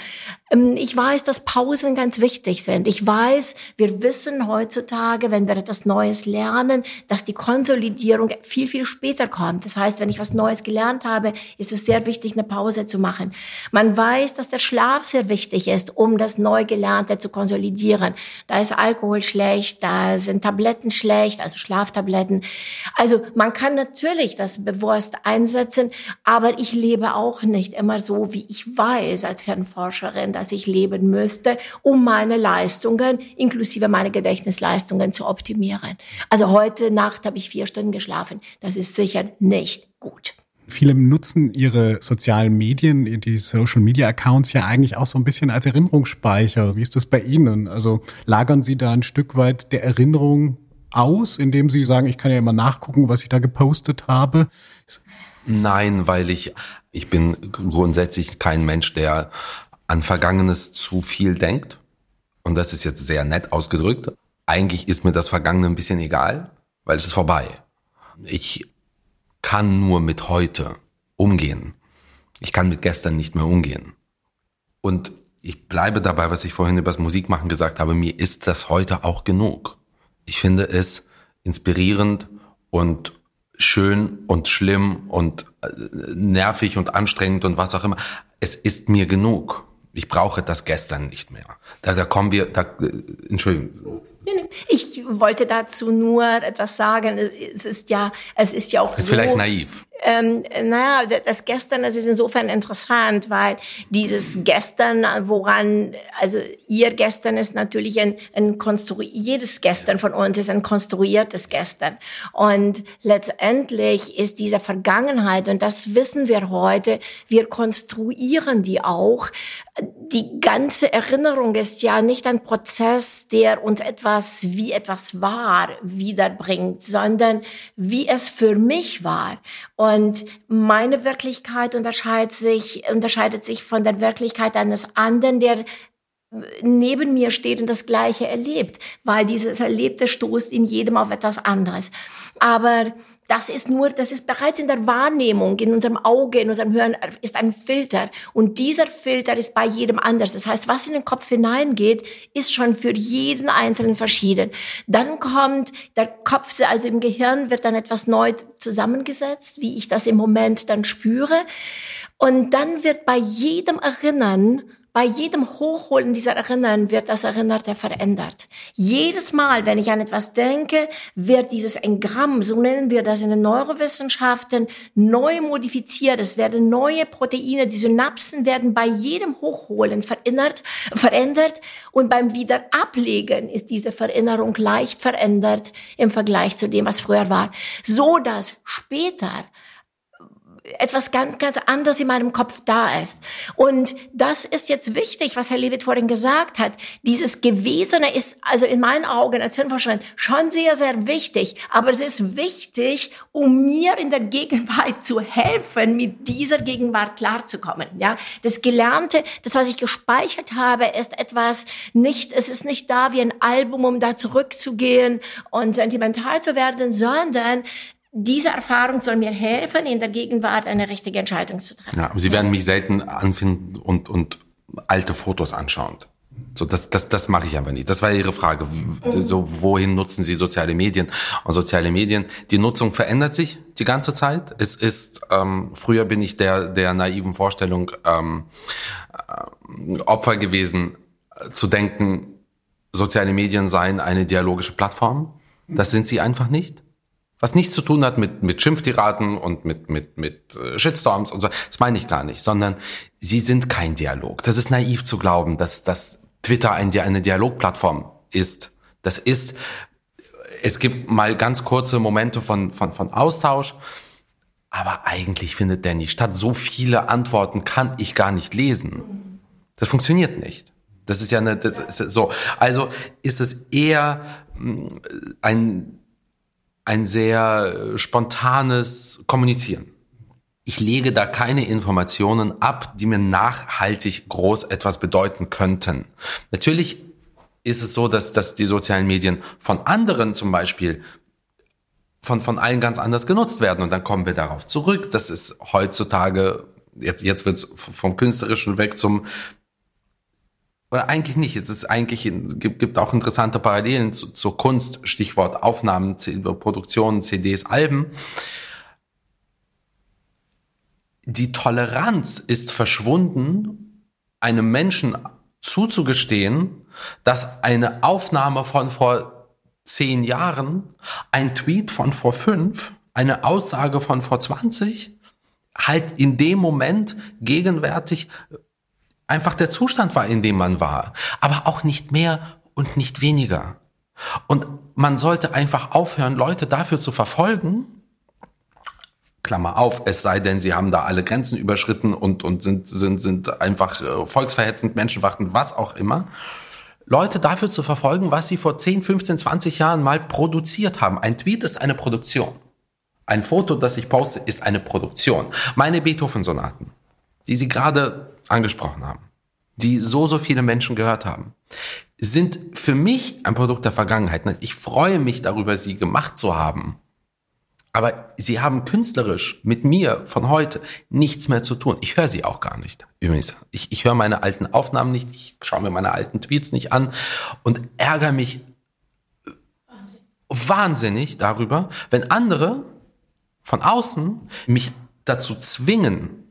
Ähm, ich weiß, dass Pausen ganz wichtig sind. Ich weiß, wir wissen heutzutage, wenn wir etwas Neues lernen, dass die Konsolidierung viel, viel später kommt. Das heißt, wenn ich was Neues gelernt habe, ist es sehr wichtig, eine Pause zu machen. Man weiß, dass der Schlaf sehr wichtig ist, um das Neugelernte zu konsolidieren. Da ist Alkohol schlecht, da sind Tabletten schlecht, also Schlaftabletten. Also man kann natürlich das bewusst einsetzen, aber ich lebe auch nicht immer so, wie ich weiß als Hirnforscherin, dass ich leben müsste, um meine Leistungen, inklusive meine Gedächtnisleistungen zu optimieren. Also heute Nacht habe ich vier Stunden geschlafen. Das ist sicher nicht gut. Viele nutzen ihre sozialen Medien, die Social Media Accounts ja eigentlich auch so ein bisschen als Erinnerungsspeicher. Wie ist das bei Ihnen? Also lagern Sie da ein Stück weit der Erinnerung aus, indem Sie sagen, ich kann ja immer nachgucken, was ich da gepostet habe? Nein, weil ich, ich bin grundsätzlich kein Mensch, der an Vergangenes zu viel denkt. Und das ist jetzt sehr nett ausgedrückt. Eigentlich ist mir das Vergangene ein bisschen egal, weil es ist vorbei. Ich kann nur mit heute umgehen. Ich kann mit gestern nicht mehr umgehen. Und ich bleibe dabei, was ich vorhin über das Musikmachen gesagt habe. Mir ist das heute auch genug. Ich finde es inspirierend und schön und schlimm und äh, nervig und anstrengend und was auch immer. Es ist mir genug. Ich brauche das gestern nicht mehr. Da, da kommen wir, da, äh, Entschuldigung. Ich wollte dazu nur etwas sagen. Es ist ja, es ist ja auch. Das ist so, vielleicht naiv. Ähm, naja, das Gestern, das ist insofern interessant, weil dieses Gestern, woran, also ihr Gestern ist natürlich ein, ein konstruiert, jedes Gestern von uns ist ein konstruiertes Gestern. Und letztendlich ist diese Vergangenheit, und das wissen wir heute, wir konstruieren die auch. Die ganze Erinnerung ist ja nicht ein Prozess, der uns etwas wie etwas war wiederbringt, sondern wie es für mich war. Und meine Wirklichkeit unterscheidet sich, unterscheidet sich von der Wirklichkeit eines anderen, der neben mir steht und das Gleiche erlebt, weil dieses Erlebte stoßt in jedem auf etwas anderes. Aber das ist nur, das ist bereits in der Wahrnehmung, in unserem Auge, in unserem Hören, ist ein Filter. Und dieser Filter ist bei jedem anders. Das heißt, was in den Kopf hineingeht, ist schon für jeden Einzelnen verschieden. Dann kommt der Kopf, also im Gehirn wird dann etwas neu zusammengesetzt, wie ich das im Moment dann spüre. Und dann wird bei jedem Erinnern bei jedem Hochholen dieser Erinnern wird das Erinnerte verändert. Jedes Mal, wenn ich an etwas denke, wird dieses Engramm, so nennen wir das in den Neurowissenschaften, neu modifiziert. Es werden neue Proteine, die Synapsen werden bei jedem Hochholen verinnert, verändert und beim Wiederablegen ist diese Verinnerung leicht verändert im Vergleich zu dem, was früher war. So dass später etwas ganz, ganz anderes in meinem Kopf da ist. Und das ist jetzt wichtig, was Herr Lewitt vorhin gesagt hat. Dieses Gewesene ist also in meinen Augen als Hirnforscherin schon sehr, sehr wichtig. Aber es ist wichtig, um mir in der Gegenwart zu helfen, mit dieser Gegenwart klarzukommen. Ja, das Gelernte, das, was ich gespeichert habe, ist etwas nicht, es ist nicht da wie ein Album, um da zurückzugehen und sentimental zu werden, sondern diese Erfahrung soll mir helfen, in der Gegenwart eine richtige Entscheidung zu treffen. Ja, Sie werden mich selten anfinden und, und alte Fotos anschauen. So, das, das, das mache ich aber nicht. Das war Ihre Frage. So, wohin nutzen Sie soziale Medien? Und soziale Medien, die Nutzung verändert sich die ganze Zeit. Es ist, ähm, früher bin ich der, der naiven Vorstellung ähm, äh, Opfer gewesen, äh, zu denken, soziale Medien seien eine dialogische Plattform. Das sind sie einfach nicht was nichts zu tun hat mit, mit Schimpftiraden und mit, mit, mit äh, Shitstorms und so. Das meine ich gar nicht, sondern sie sind kein Dialog. Das ist naiv zu glauben, dass, dass Twitter ein, eine Dialogplattform ist. Das ist, es gibt mal ganz kurze Momente von, von, von Austausch, aber eigentlich findet der nicht statt. So viele Antworten kann ich gar nicht lesen. Das funktioniert nicht. Das ist ja eine, das ist so. Also ist es eher mm, ein ein sehr äh, spontanes Kommunizieren. ich lege da keine Informationen ab, die mir nachhaltig groß etwas bedeuten könnten. Natürlich ist es so, dass, dass die sozialen Medien von anderen zum Beispiel von, von allen ganz anders genutzt werden. Und dann kommen wir darauf zurück. Das ist heutzutage, jetzt, jetzt wird es vom Künstlerischen weg zum, oder eigentlich nicht, es ist eigentlich, gibt, gibt auch interessante Parallelen zu, zur Kunst, Stichwort Aufnahmen, Produktionen, CDs, Alben. Die Toleranz ist verschwunden, einem Menschen zuzugestehen, dass eine Aufnahme von vor zehn Jahren, ein Tweet von vor fünf, eine Aussage von vor 20, halt in dem Moment gegenwärtig einfach der Zustand war, in dem man war. Aber auch nicht mehr und nicht weniger. Und man sollte einfach aufhören, Leute dafür zu verfolgen, Klammer auf, es sei denn, sie haben da alle Grenzen überschritten und, und sind, sind, sind einfach äh, volksverhetzend, menschenverachtend, was auch immer. Leute dafür zu verfolgen, was sie vor 10, 15, 20 Jahren mal produziert haben. Ein Tweet ist eine Produktion. Ein Foto, das ich poste, ist eine Produktion. Meine Beethoven-Sonaten, die Sie gerade angesprochen haben, die so, so viele Menschen gehört haben, sind für mich ein Produkt der Vergangenheit. Ich freue mich darüber, sie gemacht zu haben. Aber sie haben künstlerisch mit mir von heute nichts mehr zu tun. Ich höre sie auch gar nicht. Übrigens, ich, ich höre meine alten Aufnahmen nicht, ich schaue mir meine alten Tweets nicht an und ärgere mich Wahnsinn. wahnsinnig darüber, wenn andere von außen mich dazu zwingen,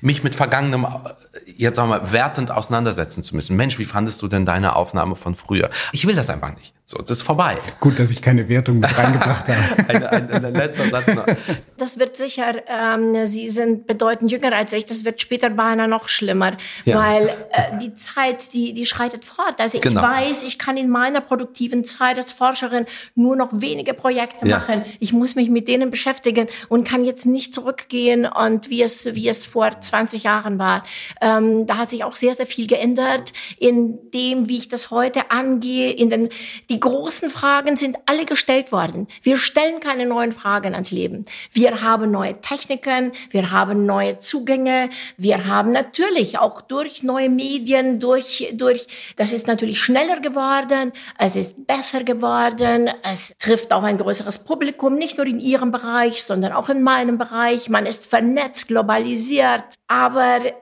mich mit Vergangenem, jetzt sagen wir, wertend auseinandersetzen zu müssen. Mensch, wie fandest du denn deine Aufnahme von früher? Ich will das einfach nicht. So, es ist vorbei. Gut, dass ich keine Wertung mit reingebracht habe. ein, ein, ein, letzter Satz noch. Das wird sicher, ähm, Sie sind bedeutend jünger als ich, das wird später beinahe noch schlimmer, ja. weil äh, die Zeit, die, die schreitet fort. Also genau. ich weiß, ich kann in meiner produktiven Zeit als Forscherin nur noch wenige Projekte ja. machen. Ich muss mich mit denen beschäftigen und kann jetzt nicht zurückgehen und wie es, wie es vor 20 Jahren war. Ähm, da hat sich auch sehr, sehr viel geändert in dem, wie ich das heute angehe, in den, die großen Fragen sind alle gestellt worden. Wir stellen keine neuen Fragen ans Leben. Wir haben neue Techniken, wir haben neue Zugänge, wir haben natürlich auch durch neue Medien, durch, durch, das ist natürlich schneller geworden, es ist besser geworden, es trifft auch ein größeres Publikum, nicht nur in Ihrem Bereich, sondern auch in meinem Bereich. Man ist vernetzt, globalisiert, aber äh,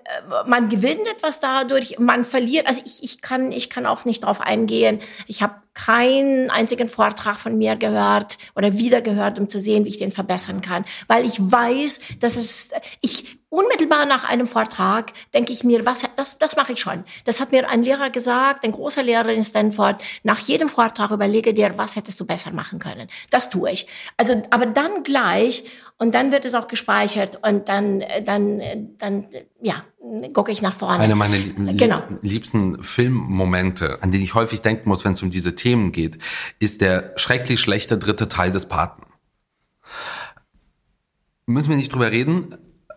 man gewinnt etwas dadurch, man verliert. Also ich, ich kann, ich kann auch nicht darauf eingehen. Ich habe keinen einzigen Vortrag von mir gehört oder wieder gehört, um zu sehen, wie ich den verbessern kann, weil ich weiß, dass es ich unmittelbar nach einem Vortrag denke ich mir, was das das mache ich schon. Das hat mir ein Lehrer gesagt, ein großer Lehrer in Stanford. Nach jedem Vortrag überlege dir, was hättest du besser machen können. Das tue ich. Also, aber dann gleich und dann wird es auch gespeichert und dann, dann, dann, ja, gucke ich nach vorne. Einer meiner lieb genau. liebsten Filmmomente, an die ich häufig denken muss, wenn es um diese Themen geht, ist der schrecklich schlechte dritte Teil des Paten. Müssen wir nicht drüber reden,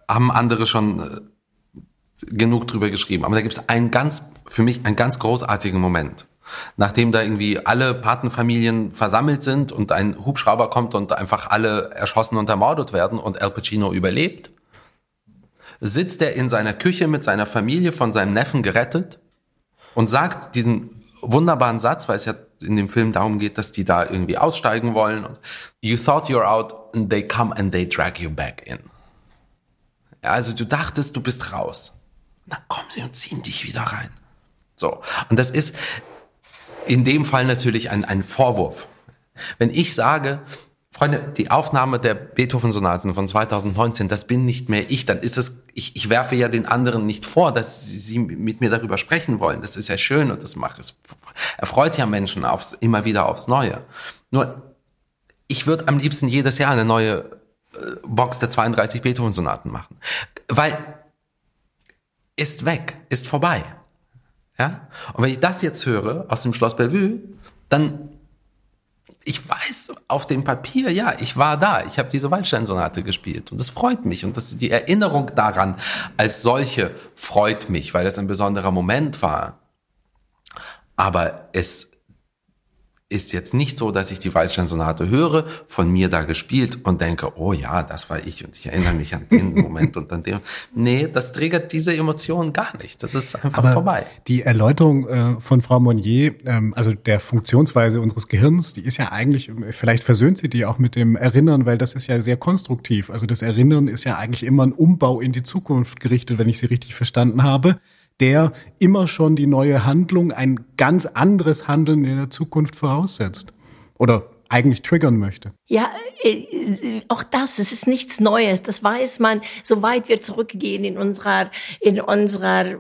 haben andere schon äh, genug drüber geschrieben. Aber da gibt es einen ganz, für mich einen ganz großartigen Moment nachdem da irgendwie alle Patenfamilien versammelt sind und ein Hubschrauber kommt und einfach alle erschossen und ermordet werden und Al Pacino überlebt, sitzt er in seiner Küche mit seiner Familie von seinem Neffen gerettet und sagt diesen wunderbaren Satz, weil es ja in dem Film darum geht, dass die da irgendwie aussteigen wollen. Und, you thought you're out and they come and they drag you back in. Also du dachtest, du bist raus. Dann kommen sie und ziehen dich wieder rein. So. Und das ist, in dem Fall natürlich ein, ein Vorwurf. Wenn ich sage, Freunde, die Aufnahme der Beethoven-Sonaten von 2019, das bin nicht mehr ich, dann ist es, ich, ich werfe ja den anderen nicht vor, dass sie, sie mit mir darüber sprechen wollen. Das ist ja schön und das macht es, erfreut ja Menschen aufs, immer wieder aufs Neue. Nur, ich würde am liebsten jedes Jahr eine neue Box der 32 Beethoven-Sonaten machen. Weil, ist weg, ist vorbei. Ja? Und wenn ich das jetzt höre aus dem Schloss Bellevue, dann ich weiß auf dem Papier, ja, ich war da, ich habe diese Waldstein-Sonate gespielt und das freut mich und das, die Erinnerung daran als solche freut mich, weil das ein besonderer Moment war. Aber es ist jetzt nicht so, dass ich die Waldstein-Sonate höre, von mir da gespielt und denke, oh ja, das war ich und ich erinnere mich an den Moment und an den. Nee, das triggert diese Emotionen gar nicht. Das ist einfach Aber vorbei. Die Erläuterung äh, von Frau Monnier, ähm, also der Funktionsweise unseres Gehirns, die ist ja eigentlich, vielleicht versöhnt sie die auch mit dem Erinnern, weil das ist ja sehr konstruktiv. Also das Erinnern ist ja eigentlich immer ein Umbau in die Zukunft gerichtet, wenn ich sie richtig verstanden habe der immer schon die neue Handlung, ein ganz anderes Handeln in der Zukunft voraussetzt. Oder eigentlich triggern möchte. Ja, äh, auch das, es ist nichts Neues. Das weiß man, soweit wir zurückgehen in unserer, in unserer äh,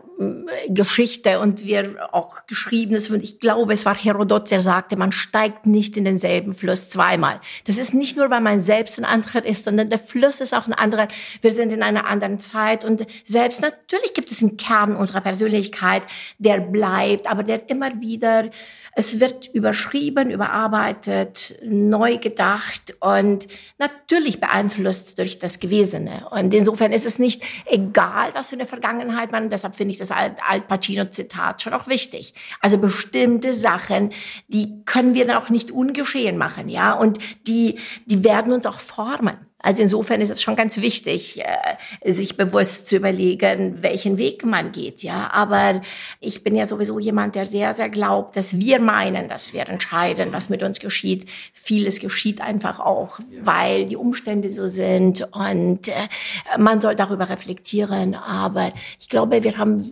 Geschichte und wir auch geschrieben ist. Und ich glaube, es war Herodot, der sagte, man steigt nicht in denselben Fluss zweimal. Das ist nicht nur, weil man selbst ein anderer ist, sondern der Fluss ist auch ein anderer. Wir sind in einer anderen Zeit und selbst natürlich gibt es einen Kern unserer Persönlichkeit, der bleibt, aber der immer wieder es wird überschrieben, überarbeitet, neu gedacht und natürlich beeinflusst durch das Gewesene. Und insofern ist es nicht egal, was in der Vergangenheit man, deshalb finde ich das Al Pacino-Zitat schon auch wichtig. Also bestimmte Sachen, die können wir dann auch nicht ungeschehen machen, ja, und die, die werden uns auch formen. Also insofern ist es schon ganz wichtig, äh, sich bewusst zu überlegen, welchen Weg man geht, ja. Aber ich bin ja sowieso jemand, der sehr, sehr glaubt, dass wir meinen, dass wir entscheiden, was mit uns geschieht. Vieles geschieht einfach auch, weil die Umstände so sind und äh, man soll darüber reflektieren. Aber ich glaube, wir haben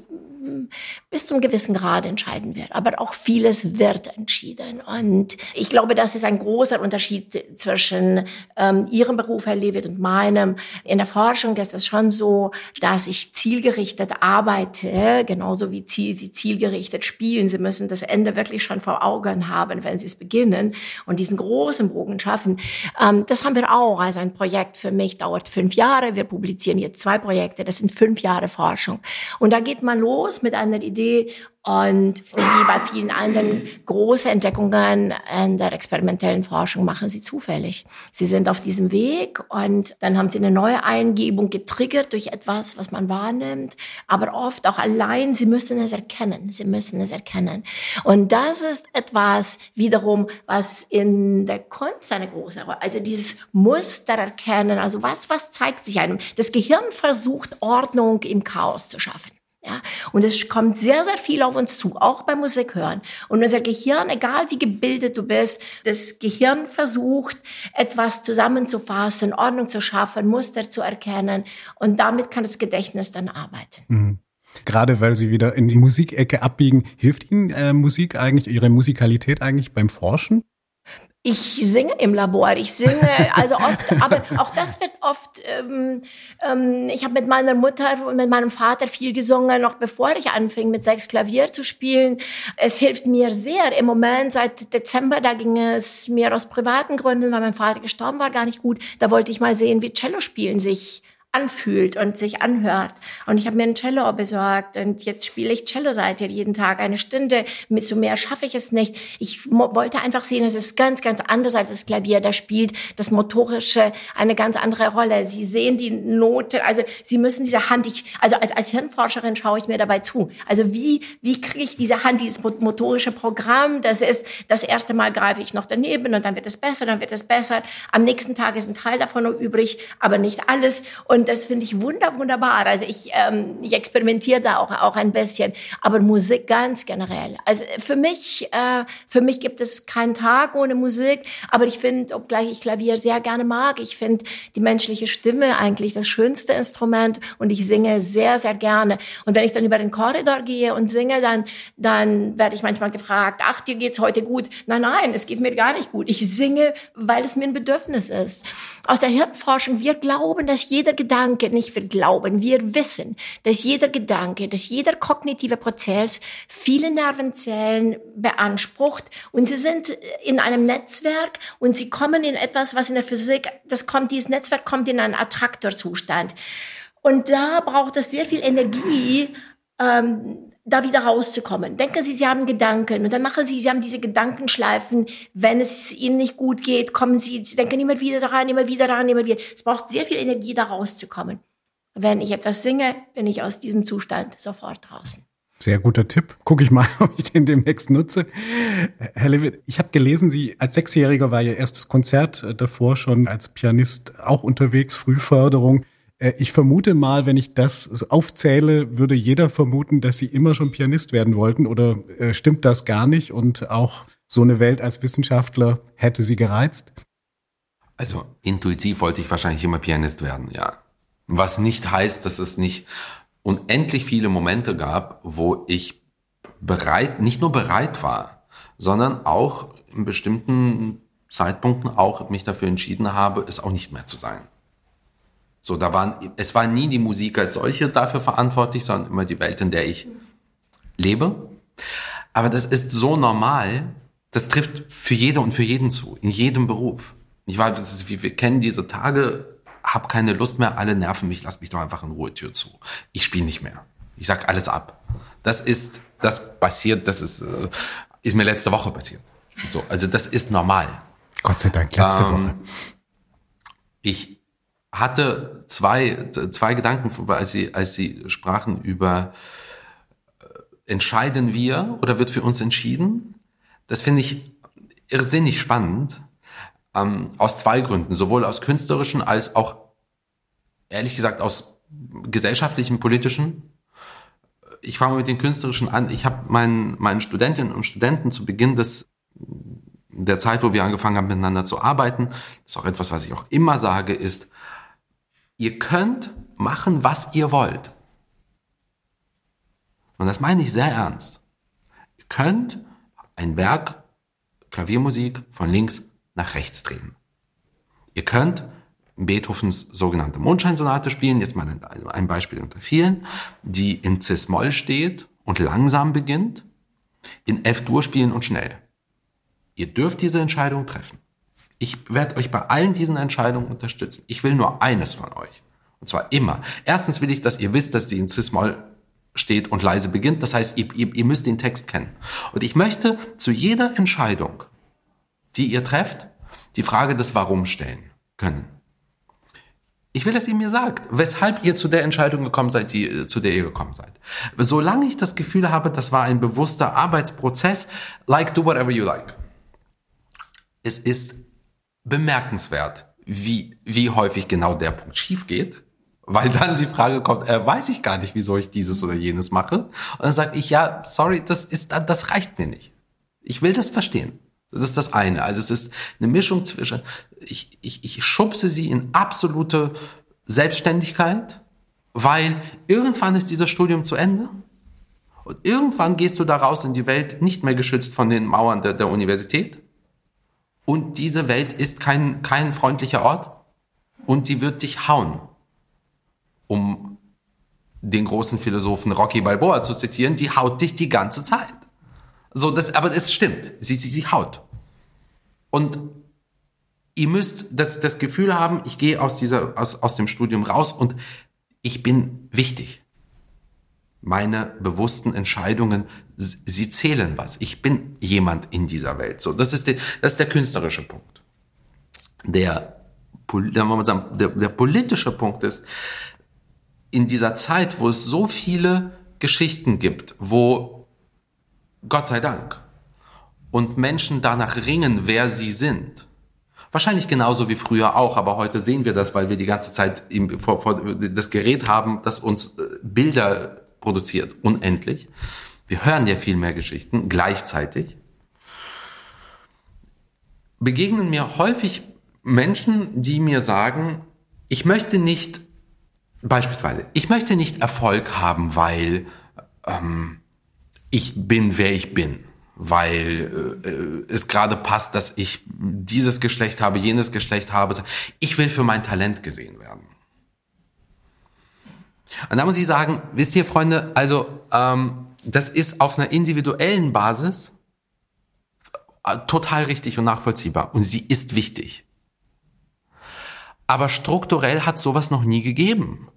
bis zum gewissen Grad entscheiden wird. Aber auch vieles wird entschieden. Und ich glaube, das ist ein großer Unterschied zwischen ähm, Ihrem Beruf, Herr Lewitt, und meinem. In der Forschung ist es schon so, dass ich zielgerichtet arbeite, genauso wie Ziel, Sie zielgerichtet spielen. Sie müssen das Ende wirklich schon vor Augen haben, wenn Sie es beginnen und diesen großen Bogen schaffen. Ähm, das haben wir auch. Also ein Projekt für mich dauert fünf Jahre. Wir publizieren jetzt zwei Projekte. Das sind fünf Jahre Forschung. Und da geht man los los mit einer Idee und wie bei vielen anderen große Entdeckungen in der experimentellen Forschung machen sie zufällig. Sie sind auf diesem Weg und dann haben sie eine neue Eingebung getriggert durch etwas, was man wahrnimmt, aber oft auch allein, sie müssen es erkennen. Sie müssen es erkennen. Und das ist etwas wiederum, was in der Kunst eine große Rolle, also dieses Muster erkennen, also was, was zeigt sich einem? Das Gehirn versucht Ordnung im Chaos zu schaffen. Ja, und es kommt sehr, sehr viel auf uns zu, auch beim Musik hören. Und unser Gehirn, egal wie gebildet du bist, das Gehirn versucht, etwas zusammenzufassen, Ordnung zu schaffen, Muster zu erkennen. Und damit kann das Gedächtnis dann arbeiten. Mhm. Gerade weil Sie wieder in die Musikecke abbiegen, hilft Ihnen äh, Musik eigentlich, Ihre Musikalität eigentlich beim Forschen? Ich singe im Labor, ich singe, also oft, aber auch das wird oft, ähm, ähm, ich habe mit meiner Mutter und mit meinem Vater viel gesungen, noch bevor ich anfing mit sechs Klavier zu spielen. Es hilft mir sehr im Moment, seit Dezember, da ging es mir aus privaten Gründen, weil mein Vater gestorben war, gar nicht gut. Da wollte ich mal sehen, wie Cello spielen sich anfühlt und sich anhört. Und ich habe mir ein Cello besorgt und jetzt spiele ich Cello seit jeden Tag eine Stunde. Mit so mehr schaffe ich es nicht. Ich wollte einfach sehen, es ist ganz, ganz anders als das Klavier. Da spielt das Motorische eine ganz andere Rolle. Sie sehen die Note, also Sie müssen diese Hand, ich, also als, als Hirnforscherin schaue ich mir dabei zu. Also wie, wie kriege ich diese Hand, dieses motorische Programm? Das ist, das erste Mal greife ich noch daneben und dann wird es besser, dann wird es besser. Am nächsten Tag ist ein Teil davon übrig, aber nicht alles. Und und das finde ich wunder, wunderbar. Also ich, ähm, ich experimentiere da auch, auch ein bisschen. Aber Musik ganz generell. Also für mich, äh, für mich gibt es keinen Tag ohne Musik. Aber ich finde, obgleich ich Klavier sehr gerne mag, ich finde die menschliche Stimme eigentlich das schönste Instrument und ich singe sehr, sehr gerne. Und wenn ich dann über den Korridor gehe und singe, dann, dann werde ich manchmal gefragt, ach, dir geht's heute gut. Nein, nein, es geht mir gar nicht gut. Ich singe, weil es mir ein Bedürfnis ist. Aus der Hirnforschung, wir glauben, dass jeder Gedanke Gedanke, nicht wir glauben, wir wissen, dass jeder Gedanke, dass jeder kognitive Prozess viele Nervenzellen beansprucht und sie sind in einem Netzwerk und sie kommen in etwas, was in der Physik, das kommt, dieses Netzwerk kommt in einen Attraktorzustand. Und da braucht es sehr viel Energie, ähm, da wieder rauszukommen. Denken Sie, Sie haben Gedanken und dann machen Sie, Sie haben diese Gedankenschleifen. Wenn es Ihnen nicht gut geht, kommen Sie, Sie denken immer wieder daran, immer wieder daran, immer wieder. Es braucht sehr viel Energie, da rauszukommen. Wenn ich etwas singe, bin ich aus diesem Zustand sofort draußen. Sehr guter Tipp. Gucke ich mal, ob ich den demnächst nutze. Herr Lewitt, ich habe gelesen, Sie als Sechsjähriger war Ihr erstes Konzert äh, davor schon als Pianist auch unterwegs, Frühförderung. Äh, ich vermute mal, wenn ich das aufzähle, würde jeder vermuten, dass Sie immer schon Pianist werden wollten. Oder äh, stimmt das gar nicht? Und auch so eine Welt als Wissenschaftler hätte Sie gereizt? Also intuitiv wollte ich wahrscheinlich immer Pianist werden, ja. Was nicht heißt, dass es nicht unendlich viele Momente gab, wo ich bereit, nicht nur bereit war, sondern auch in bestimmten Zeitpunkten auch mich dafür entschieden habe, es auch nicht mehr zu sein. So, da waren, es war nie die Musik als solche dafür verantwortlich, sondern immer die Welt, in der ich lebe. Aber das ist so normal, das trifft für jede und für jeden zu, in jedem Beruf. Ich weiß, wir kennen diese Tage, hab keine Lust mehr, alle nerven mich, lass mich doch einfach in Ruhe Tür zu. Ich spiele nicht mehr. Ich sag alles ab. Das ist, das passiert, das ist, äh, ist mir letzte Woche passiert. So, also das ist normal. Gott sei Dank, letzte Ähm, Woche. Ich hatte zwei, zwei Gedanken, als Sie, als Sie sprachen über äh, entscheiden wir oder wird für uns entschieden. Das finde ich irrsinnig spannend. Ähm, aus zwei Gründen, sowohl aus künstlerischen als auch, ehrlich gesagt, aus gesellschaftlichen, politischen. Ich fange mit den künstlerischen an. Ich habe meinen, meinen Studentinnen und Studenten zu Beginn des der Zeit, wo wir angefangen haben, miteinander zu arbeiten, das ist auch etwas, was ich auch immer sage, ist, ihr könnt machen, was ihr wollt. Und das meine ich sehr ernst. Ihr könnt ein Werk Klaviermusik von links nach rechts drehen. Ihr könnt Beethovens sogenannte Mondscheinsonate spielen, jetzt mal ein- Beispiel unter vielen, die in Cis-Moll steht und langsam beginnt, in F-Dur spielen und schnell. Ihr dürft diese Entscheidung treffen. Ich werde euch bei allen diesen Entscheidungen unterstützen. Ich will nur eines von euch. Und zwar immer. Erstens will ich, dass ihr wisst, dass die in Cis-Moll steht und leise beginnt. Das heißt, ihr, ihr, ihr müsst den Text kennen. Und ich möchte zu jeder Entscheidung, die ihr trefft, die Frage des Warum stellen können. Ich will, dass ihr mir sagt, weshalb ihr zu der Entscheidung gekommen seid, die, äh, zu der ihr gekommen seid. Solange ich das Gefühl habe, das war ein bewusster Arbeitsprozess, like do whatever you like. Es ist bemerkenswert, wie, wie häufig genau der Punkt schief geht, weil dann die Frage kommt, äh, weiß ich gar nicht, wieso ich dieses oder jenes mache. Und dann sage ich, ja, sorry, das ist, das reicht mir nicht. Ich will das verstehen. Das ist das eine. Also es ist eine Mischung zwischen, ich, ich, ich schubse sie in absolute Selbstständigkeit, weil irgendwann ist dieses Studium zu Ende. Und irgendwann gehst du da raus in die Welt, nicht mehr geschützt von den Mauern der, der Universität. Und diese Welt ist kein, kein freundlicher Ort. Und die wird dich hauen. Um den großen Philosophen Rocky Balboa zu zitieren, die haut dich die ganze Zeit. So, das, aber es stimmt. Sie, sie, sie haut. Und ihr müsst das, das Gefühl haben, ich gehe aus dieser, aus, aus dem Studium raus und ich bin wichtig. Meine bewussten Entscheidungen, sie zählen was. Ich bin jemand in dieser Welt. So, das ist der, das ist der künstlerische Punkt. Der, sagen, der, der politische Punkt ist, in dieser Zeit, wo es so viele Geschichten gibt, wo Gott sei Dank. Und Menschen danach ringen, wer sie sind. Wahrscheinlich genauso wie früher auch, aber heute sehen wir das, weil wir die ganze Zeit das Gerät haben, das uns äh, Bilder produziert, unendlich. Wir hören ja viel mehr Geschichten gleichzeitig. Begegnen mir häufig Menschen, die mir sagen, ich möchte nicht, beispielsweise, ich möchte nicht Erfolg haben, weil ähm, ich bin, wer ich bin, weil äh, es gerade passt, dass ich dieses Geschlecht habe, jenes Geschlecht habe. Ich will für mein Talent gesehen werden. Und da muss ich sagen, wisst ihr, Freunde, also ähm, das ist auf einer individuellen Basis äh, total richtig und nachvollziehbar. Und sie ist wichtig. Aber strukturell hat sowas noch nie gegeben.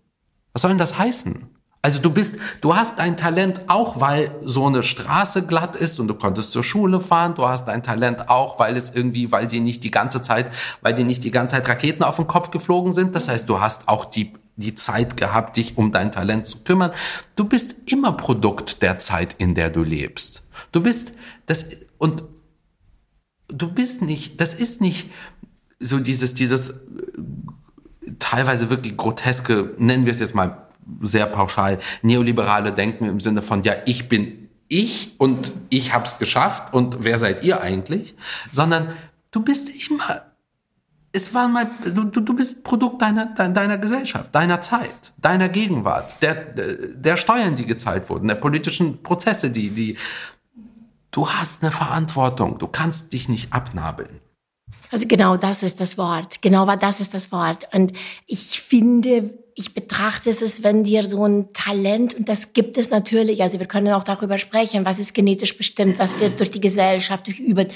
Was soll denn das heißen? Also du bist, du hast ein Talent auch, weil so eine Straße glatt ist und du konntest zur Schule fahren. Du hast ein Talent auch, weil es irgendwie, weil dir nicht die ganze Zeit, weil dir nicht die ganze Zeit Raketen auf den Kopf geflogen sind. Das heißt, du hast auch die die Zeit gehabt, dich um dein Talent zu kümmern. Du bist immer Produkt der Zeit, in der du lebst. Du bist das und du bist nicht, das ist nicht so dieses, dieses äh, teilweise wirklich groteske, nennen wir es jetzt mal sehr pauschal, neoliberale Denken im Sinne von, ja, ich bin ich und ich hab's geschafft und wer seid ihr eigentlich? Sondern du bist immer es war mal, du, du bist Produkt deiner, deiner Gesellschaft, deiner Zeit, deiner Gegenwart, der, der Steuern, die gezahlt wurden, der politischen Prozesse, die, die, du hast eine Verantwortung, du kannst dich nicht abnabeln. Also genau das ist das Wort. Genau das ist das Wort. Und ich finde, ich betrachte es, wenn dir so ein Talent, und das gibt es natürlich, also wir können auch darüber sprechen, was ist genetisch bestimmt, was wird durch die Gesellschaft, durch Üben,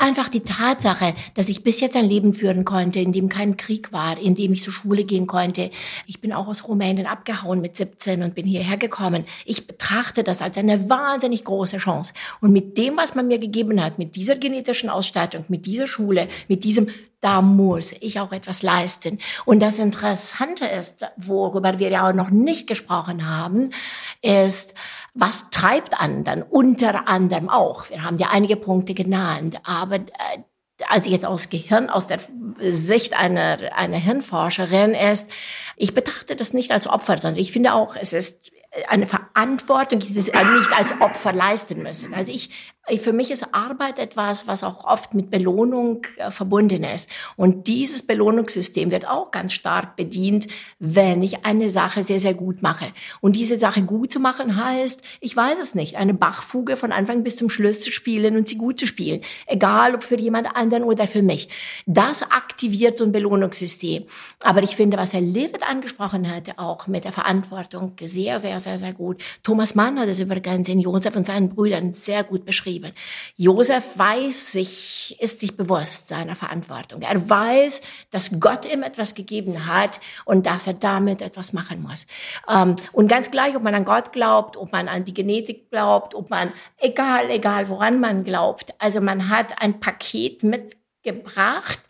Einfach die Tatsache, dass ich bis jetzt ein Leben führen konnte, in dem kein Krieg war, in dem ich zur Schule gehen konnte. Ich bin auch aus Rumänien abgehauen mit 17 und bin hierher gekommen. Ich betrachte das als eine wahnsinnig große Chance. Und mit dem, was man mir gegeben hat, mit dieser genetischen Ausstattung, mit dieser Schule, mit diesem da muss ich auch etwas leisten. Und das Interessante ist, worüber wir ja auch noch nicht gesprochen haben, ist, was treibt anderen? Unter anderem auch. Wir haben ja einige Punkte genannt, aber äh, also jetzt aus Gehirn, aus der Sicht einer, einer Hirnforscherin ist, ich betrachte das nicht als Opfer, sondern ich finde auch, es ist eine Verantwortung, die sie nicht als Opfer leisten müssen. Also ich, für mich ist Arbeit etwas, was auch oft mit Belohnung äh, verbunden ist. Und dieses Belohnungssystem wird auch ganz stark bedient, wenn ich eine Sache sehr, sehr gut mache. Und diese Sache gut zu machen heißt, ich weiß es nicht, eine Bachfuge von Anfang bis zum Schluss zu spielen und sie gut zu spielen. Egal ob für jemand anderen oder für mich. Das aktiviert so ein Belohnungssystem. Aber ich finde, was Herr Levitt angesprochen hatte, auch mit der Verantwortung, sehr, sehr, sehr, sehr gut. Thomas Mann hat es übrigens in Josef und seinen Brüdern sehr gut beschrieben. Josef weiß sich, ist sich bewusst seiner Verantwortung. Er weiß, dass Gott ihm etwas gegeben hat und dass er damit etwas machen muss. Ähm, und ganz gleich, ob man an Gott glaubt, ob man an die Genetik glaubt, ob man, egal, egal woran man glaubt. Also man hat ein Paket mit gebracht.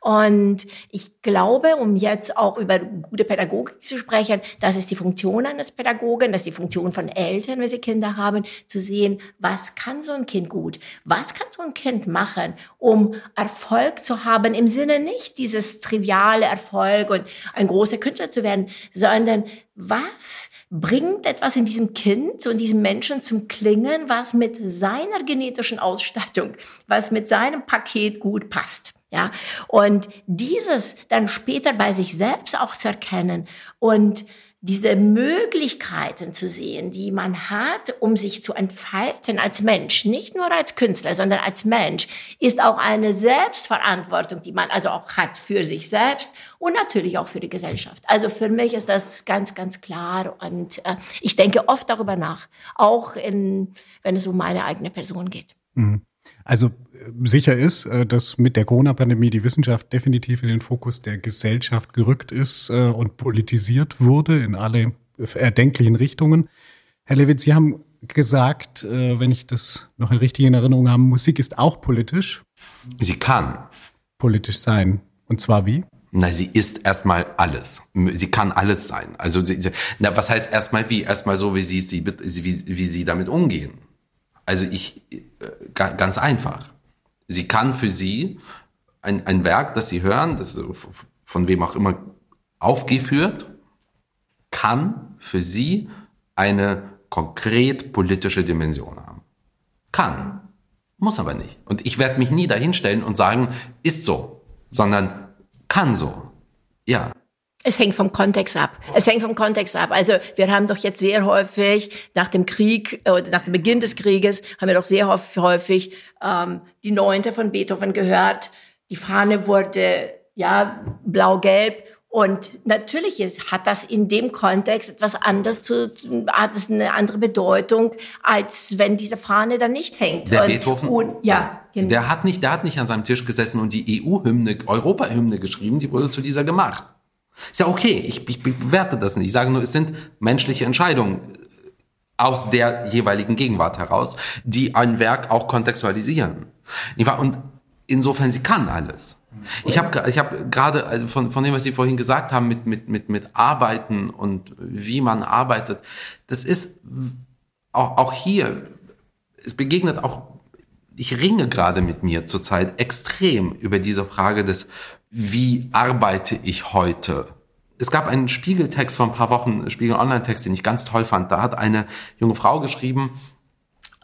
Und ich glaube, um jetzt auch über gute Pädagogik zu sprechen, das ist die Funktion eines Pädagogen, das ist die Funktion von Eltern, wenn sie Kinder haben, zu sehen, was kann so ein Kind gut? Was kann so ein Kind machen, um Erfolg zu haben im Sinne nicht dieses triviale Erfolg und ein großer Künstler zu werden, sondern was bringt etwas in diesem Kind und diesem Menschen zum Klingen, was mit seiner genetischen Ausstattung, was mit seinem Paket gut passt. Ja, und dieses dann später bei sich selbst auch zu erkennen und diese Möglichkeiten zu sehen, die man hat, um sich zu entfalten als Mensch, nicht nur als Künstler, sondern als Mensch, ist auch eine Selbstverantwortung, die man also auch hat für sich selbst und natürlich auch für die Gesellschaft. Also für mich ist das ganz, ganz klar und äh, ich denke oft darüber nach, auch in, wenn es um meine eigene Person geht. Mhm. Also sicher ist, äh, dass mit der Corona-Pandemie die Wissenschaft definitiv in den Fokus der Gesellschaft gerückt ist äh, und politisiert wurde in alle erdenklichen Richtungen. Herr Lewitz, Sie haben gesagt, äh, wenn ich das noch in richtigen Erinnerung habe, Musik ist auch politisch. Sie kann politisch sein. Und zwar wie? Na, sie ist erstmal alles. Sie kann alles sein. Also, sie, sie, na, was heißt erstmal wie? Erstmal so, wie sie, sie, wie, wie sie damit umgehen. Also ich, ganz einfach. Sie kann für Sie ein, ein Werk, das Sie hören, das von wem auch immer aufgeführt, kann für Sie eine konkret politische Dimension haben. Kann. Muss aber nicht. Und ich werde mich nie dahinstellen und sagen, ist so, sondern kann so. Ja. Es hängt vom Kontext ab. Es hängt vom Kontext ab. Also wir haben doch jetzt sehr häufig nach dem Krieg äh, oder nach dem Beginn des Krieges haben wir doch sehr häufig ähm, die Neunte von Beethoven gehört. Die Fahne wurde ja blau-gelb und natürlich ist, hat das in dem Kontext etwas anderes zu, hat es eine andere Bedeutung, als wenn diese Fahne dann nicht hängt. Der und, Beethoven, und, ja, genau. der hat nicht, der hat nicht an seinem Tisch gesessen und die EU-Hymne, Europa-Hymne geschrieben, die wurde zu dieser gemacht. Ist ja okay, ich, ich bewerte das nicht. Ich sage nur, es sind menschliche Entscheidungen aus der jeweiligen Gegenwart heraus, die ein Werk auch kontextualisieren. Und insofern sie kann alles. Ich habe ich hab gerade also von, von dem, was Sie vorhin gesagt haben, mit, mit, mit, mit Arbeiten und wie man arbeitet, das ist auch, auch hier, es begegnet auch, ich ringe gerade mit mir zurzeit extrem über diese Frage des, wie arbeite ich heute? Es gab einen Spiegeltext vor ein paar Wochen, Spiegel Online-Text, den ich ganz toll fand. Da hat eine junge Frau geschrieben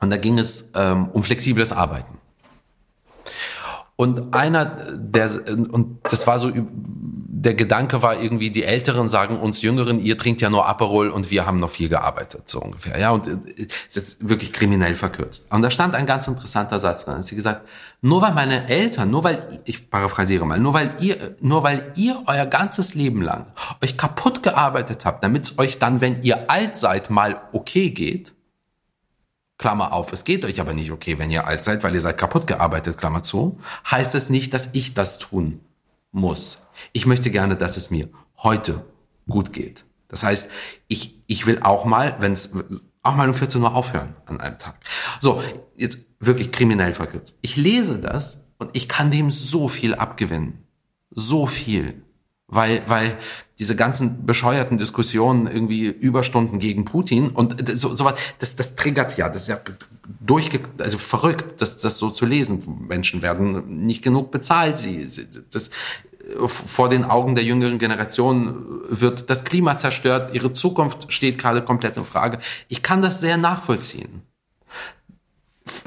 und da ging es ähm, um flexibles Arbeiten. Und einer der, und das war so, der Gedanke war irgendwie, die Älteren sagen uns Jüngeren, ihr trinkt ja nur Aperol und wir haben noch viel gearbeitet, so ungefähr. Ja, und ist jetzt wirklich kriminell verkürzt. Und da stand ein ganz interessanter Satz drin. Sie gesagt, nur weil meine Eltern, nur weil, ich paraphrasiere mal, nur weil ihr, nur weil ihr euer ganzes Leben lang euch kaputt gearbeitet habt, damit es euch dann, wenn ihr alt seid, mal okay geht, Klammer auf, es geht euch aber nicht okay, wenn ihr alt seid, weil ihr seid kaputt gearbeitet, Klammer zu, heißt es nicht, dass ich das tun muss. Ich möchte gerne, dass es mir heute gut geht. Das heißt, ich, ich will auch mal, wenn es auch mal um 14 Uhr aufhören an einem Tag. So, jetzt wirklich kriminell verkürzt. Ich lese das und ich kann dem so viel abgewinnen. So viel weil, weil diese ganzen bescheuerten Diskussionen irgendwie Überstunden gegen Putin und so, so was, das, das triggert ja, das ist ja durchge, also verrückt, das, das so zu lesen. Menschen werden nicht genug bezahlt, sie, das, vor den Augen der jüngeren Generation wird das Klima zerstört, ihre Zukunft steht gerade komplett in Frage. Ich kann das sehr nachvollziehen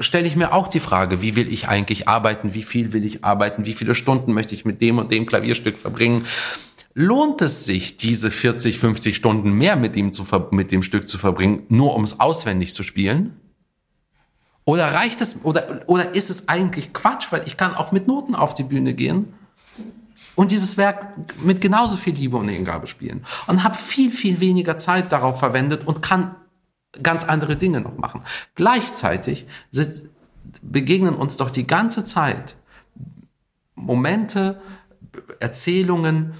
stelle ich mir auch die Frage, wie will ich eigentlich arbeiten, wie viel will ich arbeiten, wie viele Stunden möchte ich mit dem und dem Klavierstück verbringen. Lohnt es sich, diese 40, 50 Stunden mehr mit ihm zu, mit dem Stück zu verbringen, nur um es auswendig zu spielen? Oder reicht es, oder, oder ist es eigentlich Quatsch, weil ich kann auch mit Noten auf die Bühne gehen und dieses Werk mit genauso viel Liebe und Hingabe spielen und habe viel, viel weniger Zeit darauf verwendet und kann ganz andere Dinge noch machen. Gleichzeitig begegnen uns doch die ganze Zeit Momente, Erzählungen,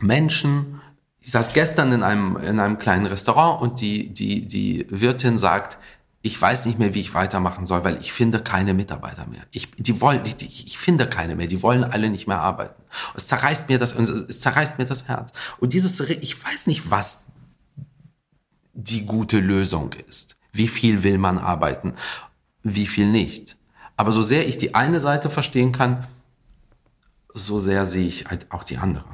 Menschen. Ich saß gestern in einem, in einem kleinen Restaurant und die, die, die Wirtin sagt, ich weiß nicht mehr, wie ich weitermachen soll, weil ich finde keine Mitarbeiter mehr. Ich, die wollen, die, die, ich finde keine mehr. Die wollen alle nicht mehr arbeiten. Es zerreißt mir das, es zerreißt mir das Herz. Und dieses, ich weiß nicht, was die gute Lösung ist. Wie viel will man arbeiten? Wie viel nicht? Aber so sehr ich die eine Seite verstehen kann, so sehr sehe ich halt auch die andere.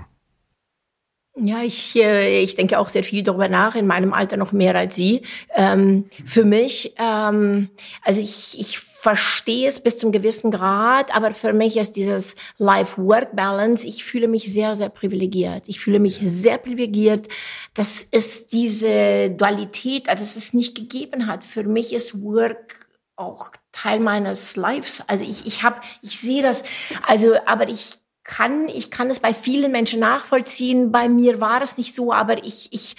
Ja, ich, äh, ich denke auch sehr viel darüber nach, in meinem Alter noch mehr als Sie. Ähm, für mich, ähm, also ich, ich verstehe es bis zum gewissen Grad, aber für mich ist dieses Life-Work-Balance, ich fühle mich sehr, sehr privilegiert. Ich fühle mich sehr privilegiert, dass es diese Dualität, dass es nicht gegeben hat. Für mich ist Work auch Teil meines Lives. Also ich, ich habe, ich sehe das, also, aber ich kann, ich kann es bei vielen Menschen nachvollziehen. Bei mir war es nicht so, aber ich, ich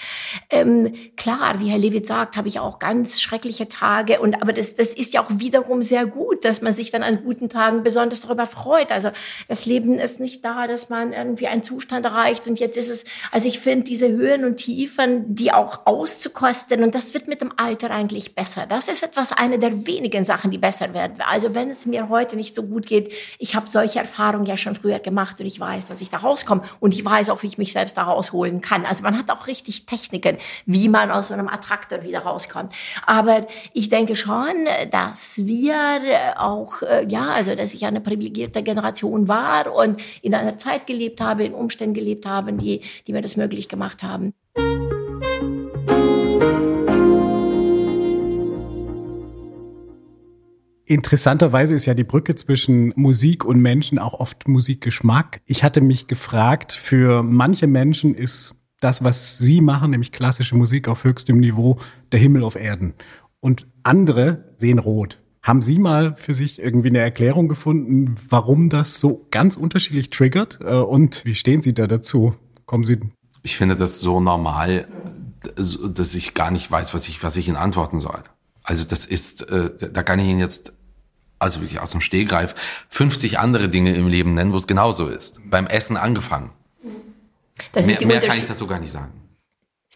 ähm, klar, wie Herr Lewitt sagt, habe ich auch ganz schreckliche Tage. Und aber das, das ist ja auch wiederum sehr gut, dass man sich dann an guten Tagen besonders darüber freut. Also das Leben ist nicht da, dass man irgendwie einen Zustand erreicht und jetzt ist es. Also ich finde diese Höhen und Tiefen, die auch auszukosten und das wird mit dem Alter eigentlich besser. Das ist etwas eine der wenigen Sachen, die besser werden. Also wenn es mir heute nicht so gut geht, ich habe solche Erfahrungen ja schon früher gemacht gemacht und ich weiß, dass ich da rauskomme und ich weiß auch, wie ich mich selbst da rausholen kann. Also man hat auch richtig Techniken, wie man aus so einem Attraktor wieder rauskommt. Aber ich denke schon, dass wir auch, äh, ja, also dass ich eine privilegierte Generation war und in einer Zeit gelebt habe, in Umständen gelebt habe, die, die mir das möglich gemacht haben. Interessanterweise ist ja die Brücke zwischen Musik und Menschen auch oft Musikgeschmack. Ich hatte mich gefragt, für manche Menschen ist das, was sie machen, nämlich klassische Musik auf höchstem Niveau, der Himmel auf Erden. Und andere sehen rot. Haben Sie mal für sich irgendwie eine Erklärung gefunden, warum das so ganz unterschiedlich triggert? Äh, und wie stehen Sie da dazu? Kommen Sie? Ich finde das so normal, dass ich gar nicht weiß, was ich, was ich Ihnen antworten soll. Also das ist, äh, da kann ich Ihnen jetzt also wirklich aus dem Stehgreif, 50 andere Dinge im Leben nennen, wo es genauso ist. Beim Essen angefangen. mehr, mehr kann ich dazu gar nicht sagen.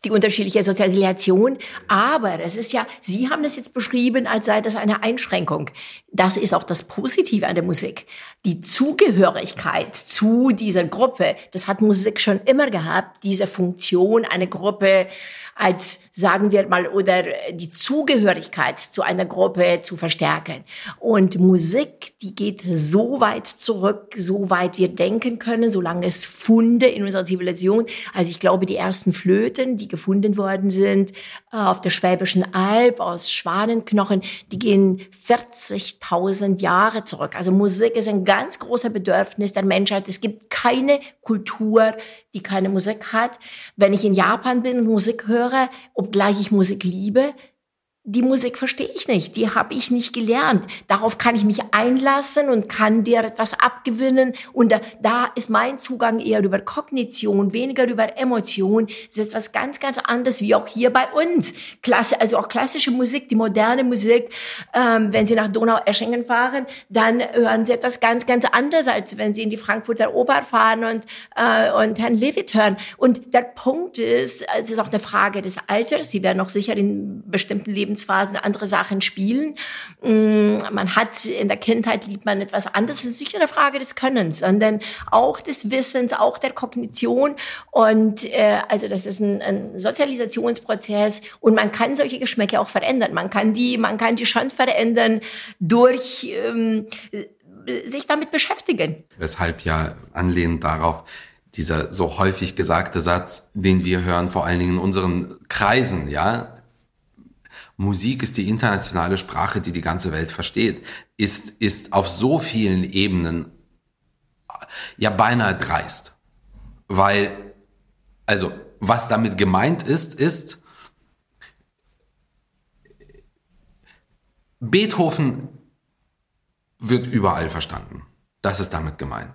Die unterschiedliche Sozialisation. Aber es ist ja, Sie haben das jetzt beschrieben, als sei das eine Einschränkung. Das ist auch das Positive an der Musik. Die Zugehörigkeit zu dieser Gruppe, das hat Musik schon immer gehabt, diese Funktion, eine Gruppe als, sagen wir mal, oder die Zugehörigkeit zu einer Gruppe zu verstärken. Und Musik, die geht so weit zurück, so weit wir denken können, solange es Funde in unserer Zivilisation, also ich glaube, die ersten Flöten, die gefunden worden sind äh, auf der Schwäbischen Alb aus Schwanenknochen, die gehen 40.000 Jahre zurück. Also Musik ist ein ganz großer Bedürfnis der Menschheit. Es gibt keine Kultur, die keine Musik hat. Wenn ich in Japan bin und Musik höre, obgleich ich Musik liebe, die Musik verstehe ich nicht, die habe ich nicht gelernt. Darauf kann ich mich einlassen und kann dir etwas abgewinnen. Und da, da ist mein Zugang eher über Kognition, weniger über Emotion. Das ist etwas ganz, ganz anderes wie auch hier bei uns. Klasse, also auch klassische Musik, die moderne Musik. Ähm, wenn Sie nach Donau-Eschingen fahren, dann hören Sie etwas ganz, ganz anderes, als wenn Sie in die Frankfurter Oper fahren und, äh, und Herrn Levitt hören. Und der Punkt ist, es ist auch eine Frage des Alters. Sie werden auch sicher in bestimmten Leben Lebensphasen andere Sachen spielen. Mm, man hat in der Kindheit liebt man etwas anderes. Es ist nicht eine Frage des Könnens, sondern auch des Wissens, auch der Kognition. Und äh, also das ist ein, ein Sozialisationsprozess und man kann solche Geschmäcke auch verändern. Man kann die, man kann die schon verändern durch ähm, sich damit beschäftigen. Weshalb ja anlehnend darauf dieser so häufig gesagte Satz, den wir hören, vor allen Dingen in unseren Kreisen, ja, Musik ist die internationale Sprache, die die ganze Welt versteht, ist, ist auf so vielen Ebenen ja beinahe dreist. Weil, also, was damit gemeint ist, ist, Beethoven wird überall verstanden. Das ist damit gemeint.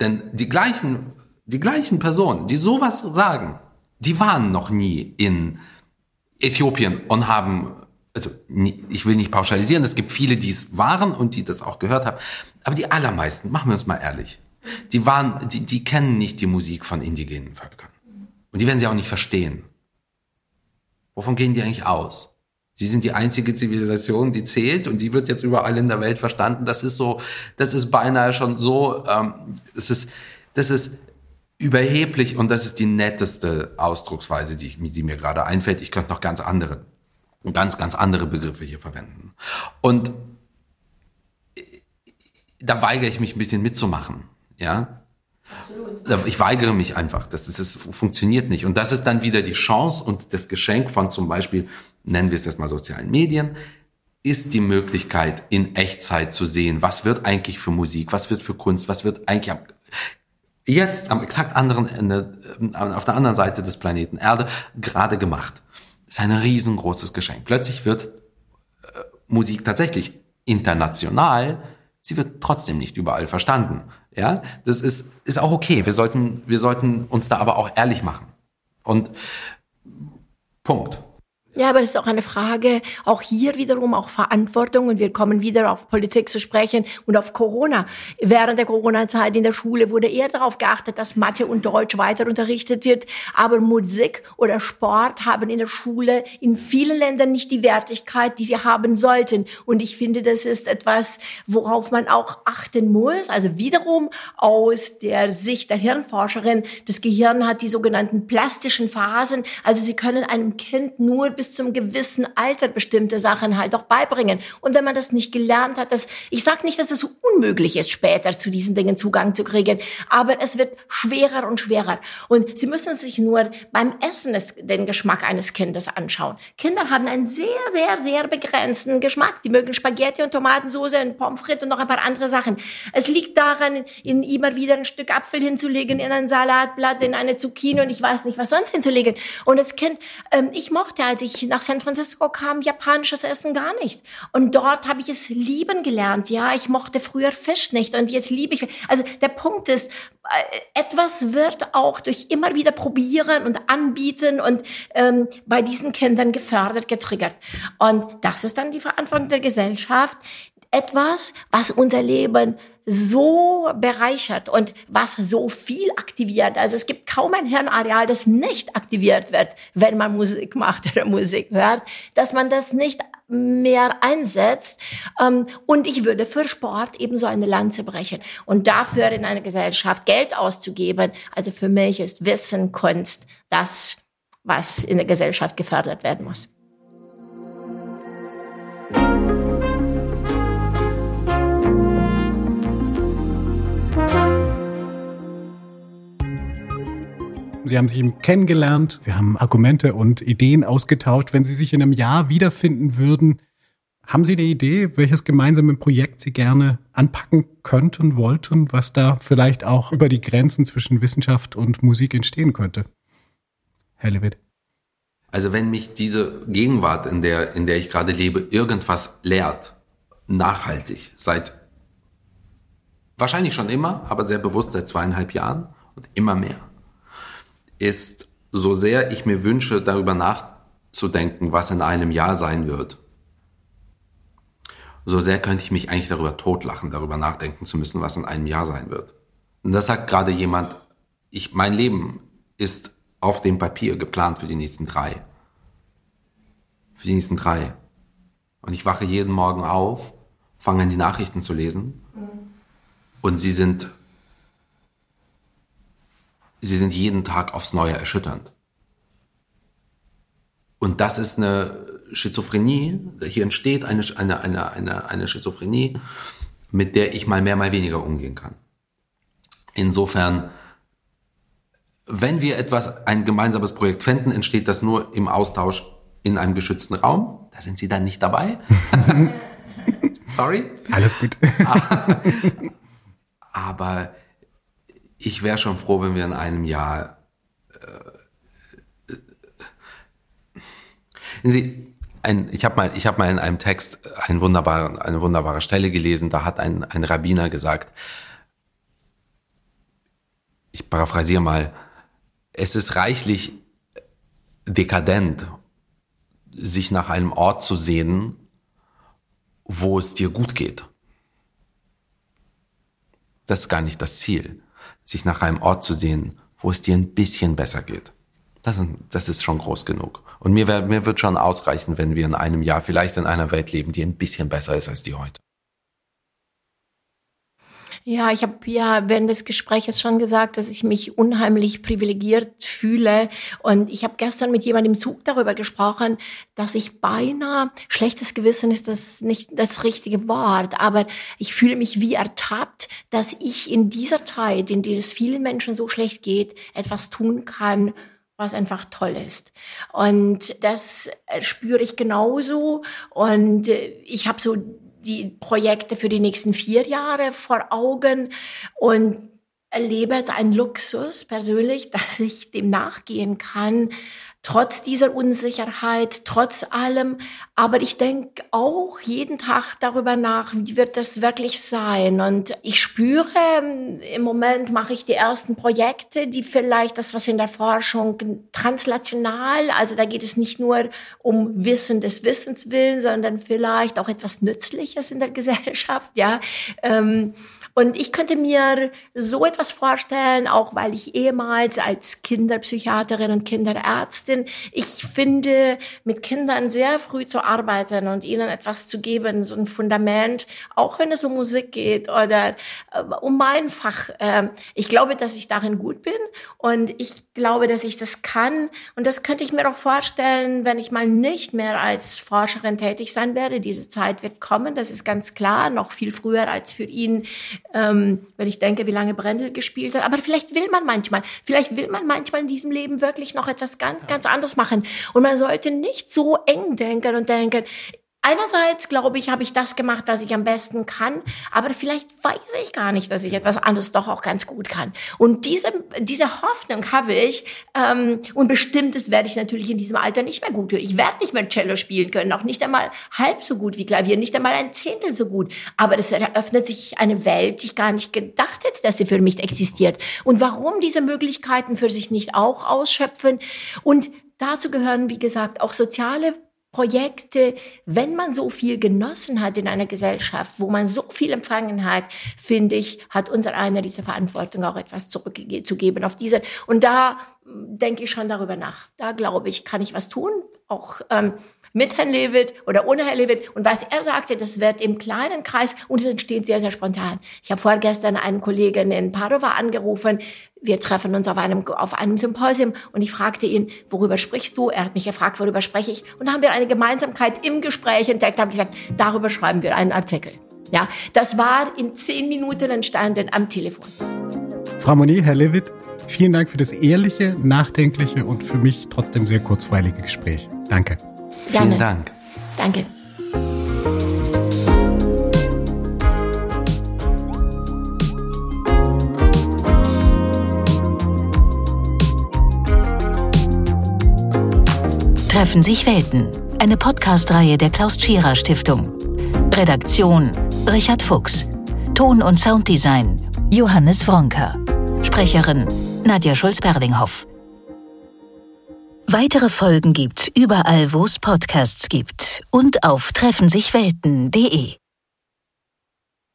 Denn die gleichen, die gleichen Personen, die sowas sagen, die waren noch nie in Äthiopien und haben, also ich will nicht pauschalisieren, es gibt viele, die es waren und die das auch gehört haben, aber die allermeisten, machen wir uns mal ehrlich, die waren, die, die kennen nicht die Musik von indigenen Völkern. Und die werden sie auch nicht verstehen. Wovon gehen die eigentlich aus? Sie sind die einzige Zivilisation, die zählt und die wird jetzt überall in der Welt verstanden. Das ist so, das ist beinahe schon so, ähm, es ist, das ist überheblich und das ist die netteste Ausdrucksweise, die, ich, die mir gerade einfällt. Ich könnte noch ganz andere, ganz, ganz andere Begriffe hier verwenden. Und da weigere ich mich ein bisschen mitzumachen, ja. Absolut. Ich weigere mich einfach. Das, ist, das funktioniert nicht. Und das ist dann wieder die Chance und das Geschenk von zum Beispiel, nennen wir es jetzt mal sozialen Medien, ist die Möglichkeit, in Echtzeit zu sehen, was wird eigentlich für Musik, was wird für Kunst, was wird eigentlich jetzt am exakt anderen Ende, äh, auf der anderen Seite des Planeten Erde gerade gemacht. Ist ein riesengroßes Geschenk. Plötzlich wird äh, Musik tatsächlich international, sie wird trotzdem nicht überall verstanden. Ja, das ist, ist auch okay. Wir sollten, wir sollten uns da aber auch ehrlich machen. Und Punkt. Ja, aber es ist auch eine Frage, auch hier wiederum auch Verantwortung und wir kommen wieder auf Politik zu sprechen und auf Corona. Während der Corona-Zeit in der Schule wurde eher darauf geachtet, dass Mathe und Deutsch weiter unterrichtet wird, aber Musik oder Sport haben in der Schule in vielen Ländern nicht die Wertigkeit, die sie haben sollten. Und ich finde, das ist etwas, worauf man auch achten muss. Also wiederum aus der Sicht der Hirnforscherin, das Gehirn hat die sogenannten plastischen Phasen. Also sie können einem Kind nur bis bis zum gewissen Alter bestimmte Sachen halt auch beibringen. Und wenn man das nicht gelernt hat, das, ich sage nicht, dass es unmöglich ist, später zu diesen Dingen Zugang zu kriegen, aber es wird schwerer und schwerer. Und Sie müssen sich nur beim Essen den Geschmack eines Kindes anschauen. Kinder haben einen sehr, sehr, sehr begrenzten Geschmack. Die mögen Spaghetti und Tomatensauce und Pommes frites und noch ein paar andere Sachen. Es liegt daran, ihnen immer wieder ein Stück Apfel hinzulegen, in ein Salatblatt, in eine Zucchini und ich weiß nicht, was sonst hinzulegen. Und das Kind, ähm, ich mochte, als ich ich nach San Francisco kam, japanisches Essen gar nicht. Und dort habe ich es lieben gelernt. Ja, ich mochte früher Fisch nicht und jetzt liebe ich. Also der Punkt ist, äh, etwas wird auch durch immer wieder probieren und anbieten und ähm, bei diesen Kindern gefördert, getriggert. Und das ist dann die Verantwortung der Gesellschaft, etwas, was unser Leben so bereichert und was so viel aktiviert. Also es gibt kaum ein Hirnareal, das nicht aktiviert wird, wenn man Musik macht oder Musik hört, dass man das nicht mehr einsetzt. Ähm, und ich würde für Sport ebenso eine Lanze brechen. Und dafür in einer Gesellschaft Geld auszugeben, also für mich ist Wissen, Kunst das, was in der Gesellschaft gefördert werden muss. Sie haben sich eben kennengelernt, wir haben Argumente und Ideen ausgetauscht. Wenn Sie sich in einem Jahr wiederfinden würden, haben Sie eine Idee, welches gemeinsame Projekt Sie gerne anpacken könnten, wollten, was da vielleicht auch über die Grenzen zwischen Wissenschaft und Musik entstehen könnte? Herr Lewitt. Also wenn mich diese Gegenwart, in der, in der ich gerade lebe, irgendwas lehrt, nachhaltig, seit wahrscheinlich schon immer, aber sehr bewusst seit zweieinhalb Jahren und immer mehr, ist, so sehr ich mir wünsche, darüber nachzudenken, was in einem Jahr sein wird, so sehr könnte ich mich eigentlich darüber totlachen, darüber nachdenken zu müssen, was in einem Jahr sein wird. Und das sagt gerade jemand, ich, mein Leben ist auf dem Papier geplant für die nächsten drei. Für die nächsten drei. Und ich wache jeden Morgen auf, fange an die Nachrichten zu lesen. Und sie sind sie sind jeden Tag aufs Neue erschütternd. Und das ist eine Schizophrenie, hier entsteht eine, eine, eine, eine, eine Schizophrenie, mit der ich mal mehr, mal weniger umgehen kann. Insofern, wenn wir etwas, ein gemeinsames Projekt fänden, entsteht das nur im Austausch in einem geschützten Raum. Da sind Sie dann nicht dabei. Sorry. Alles gut. Aber ich wäre schon froh, wenn wir in einem Jahr. Äh, Sie, ein, ich habe mal, ich habe mal in einem Text ein wunderbar, eine wunderbare Stelle gelesen. Da hat ein, ein Rabbiner gesagt: Ich paraphrasiere mal. Es ist reichlich dekadent, sich nach einem Ort zu sehnen, wo es dir gut geht. Das ist gar nicht das Ziel sich nach einem Ort zu sehen, wo es dir ein bisschen besser geht. Das, das ist schon groß genug. Und mir, wär, mir wird schon ausreichen, wenn wir in einem Jahr vielleicht in einer Welt leben, die ein bisschen besser ist als die heute. Ja, ich habe ja während des Gesprächs schon gesagt, dass ich mich unheimlich privilegiert fühle. Und ich habe gestern mit jemandem im Zug darüber gesprochen, dass ich beinahe, schlechtes Gewissen ist das nicht das richtige Wort, aber ich fühle mich wie ertappt, dass ich in dieser Zeit, in der es vielen Menschen so schlecht geht, etwas tun kann, was einfach toll ist. Und das spüre ich genauso. Und ich habe so die Projekte für die nächsten vier Jahre vor Augen und erlebe einen Luxus persönlich, dass ich dem nachgehen kann, trotz dieser Unsicherheit, trotz allem. Aber ich denke auch jeden Tag darüber nach, wie wird das wirklich sein? Und ich spüre, im Moment mache ich die ersten Projekte, die vielleicht das, was in der Forschung translational, also da geht es nicht nur um Wissen des Wissens willen, sondern vielleicht auch etwas Nützliches in der Gesellschaft, ja. Ähm, und ich könnte mir so etwas vorstellen, auch weil ich ehemals als Kinderpsychiaterin und Kinderärztin, ich finde, mit Kindern sehr früh zu arbeiten und ihnen etwas zu geben, so ein Fundament, auch wenn es um Musik geht oder äh, um mein Fach. Äh, ich glaube, dass ich darin gut bin und ich glaube, dass ich das kann. Und das könnte ich mir auch vorstellen, wenn ich mal nicht mehr als Forscherin tätig sein werde. Diese Zeit wird kommen, das ist ganz klar, noch viel früher als für ihn ähm, wenn ich denke, wie lange Brendel gespielt hat. Aber vielleicht will man manchmal, vielleicht will man manchmal in diesem Leben wirklich noch etwas ganz, ganz anderes machen. Und man sollte nicht so eng denken und denken, Einerseits glaube ich, habe ich das gemacht, was ich am besten kann, aber vielleicht weiß ich gar nicht, dass ich etwas anderes doch auch ganz gut kann. Und diese, diese Hoffnung habe ich ähm, und bestimmtes werde ich natürlich in diesem Alter nicht mehr gut hören. Ich werde nicht mehr Cello spielen können, auch nicht einmal halb so gut wie Klavier, nicht einmal ein Zehntel so gut. Aber es eröffnet sich eine Welt, die ich gar nicht gedacht hätte, dass sie für mich existiert. Und warum diese Möglichkeiten für sich nicht auch ausschöpfen? Und dazu gehören, wie gesagt, auch soziale Projekte, wenn man so viel genossen hat in einer Gesellschaft, wo man so viel empfangen hat, finde ich, hat unser einer diese Verantwortung auch etwas zurückzugeben auf diese. Und da hm, denke ich schon darüber nach. Da glaube ich, kann ich was tun, auch ähm, mit Herrn Lewitt oder ohne Herrn Lewitt. Und was er sagte, das wird im kleinen Kreis und es entsteht sehr, sehr spontan. Ich habe vorgestern einen Kollegen in Padova angerufen. Wir treffen uns auf einem, auf einem Symposium und ich fragte ihn, worüber sprichst du? Er hat mich gefragt, worüber spreche ich? Und da haben wir eine Gemeinsamkeit im Gespräch entdeckt, habe gesagt, darüber schreiben wir einen Artikel. Ja, das war in zehn Minuten entstanden am Telefon. Frau Monier, Herr Lewitt, vielen Dank für das ehrliche, nachdenkliche und für mich trotzdem sehr kurzweilige Gespräch. Danke. Gerne. Vielen Dank. Danke. Treffen sich Welten. Eine Podcast-Reihe der Klaus Tschira Stiftung. Redaktion Richard Fuchs. Ton- und Sounddesign Johannes Wronker. Sprecherin Nadja Schulz-Berlinghoff. Weitere Folgen gibt's überall, wo es Podcasts gibt und auf treffensichwelten.de.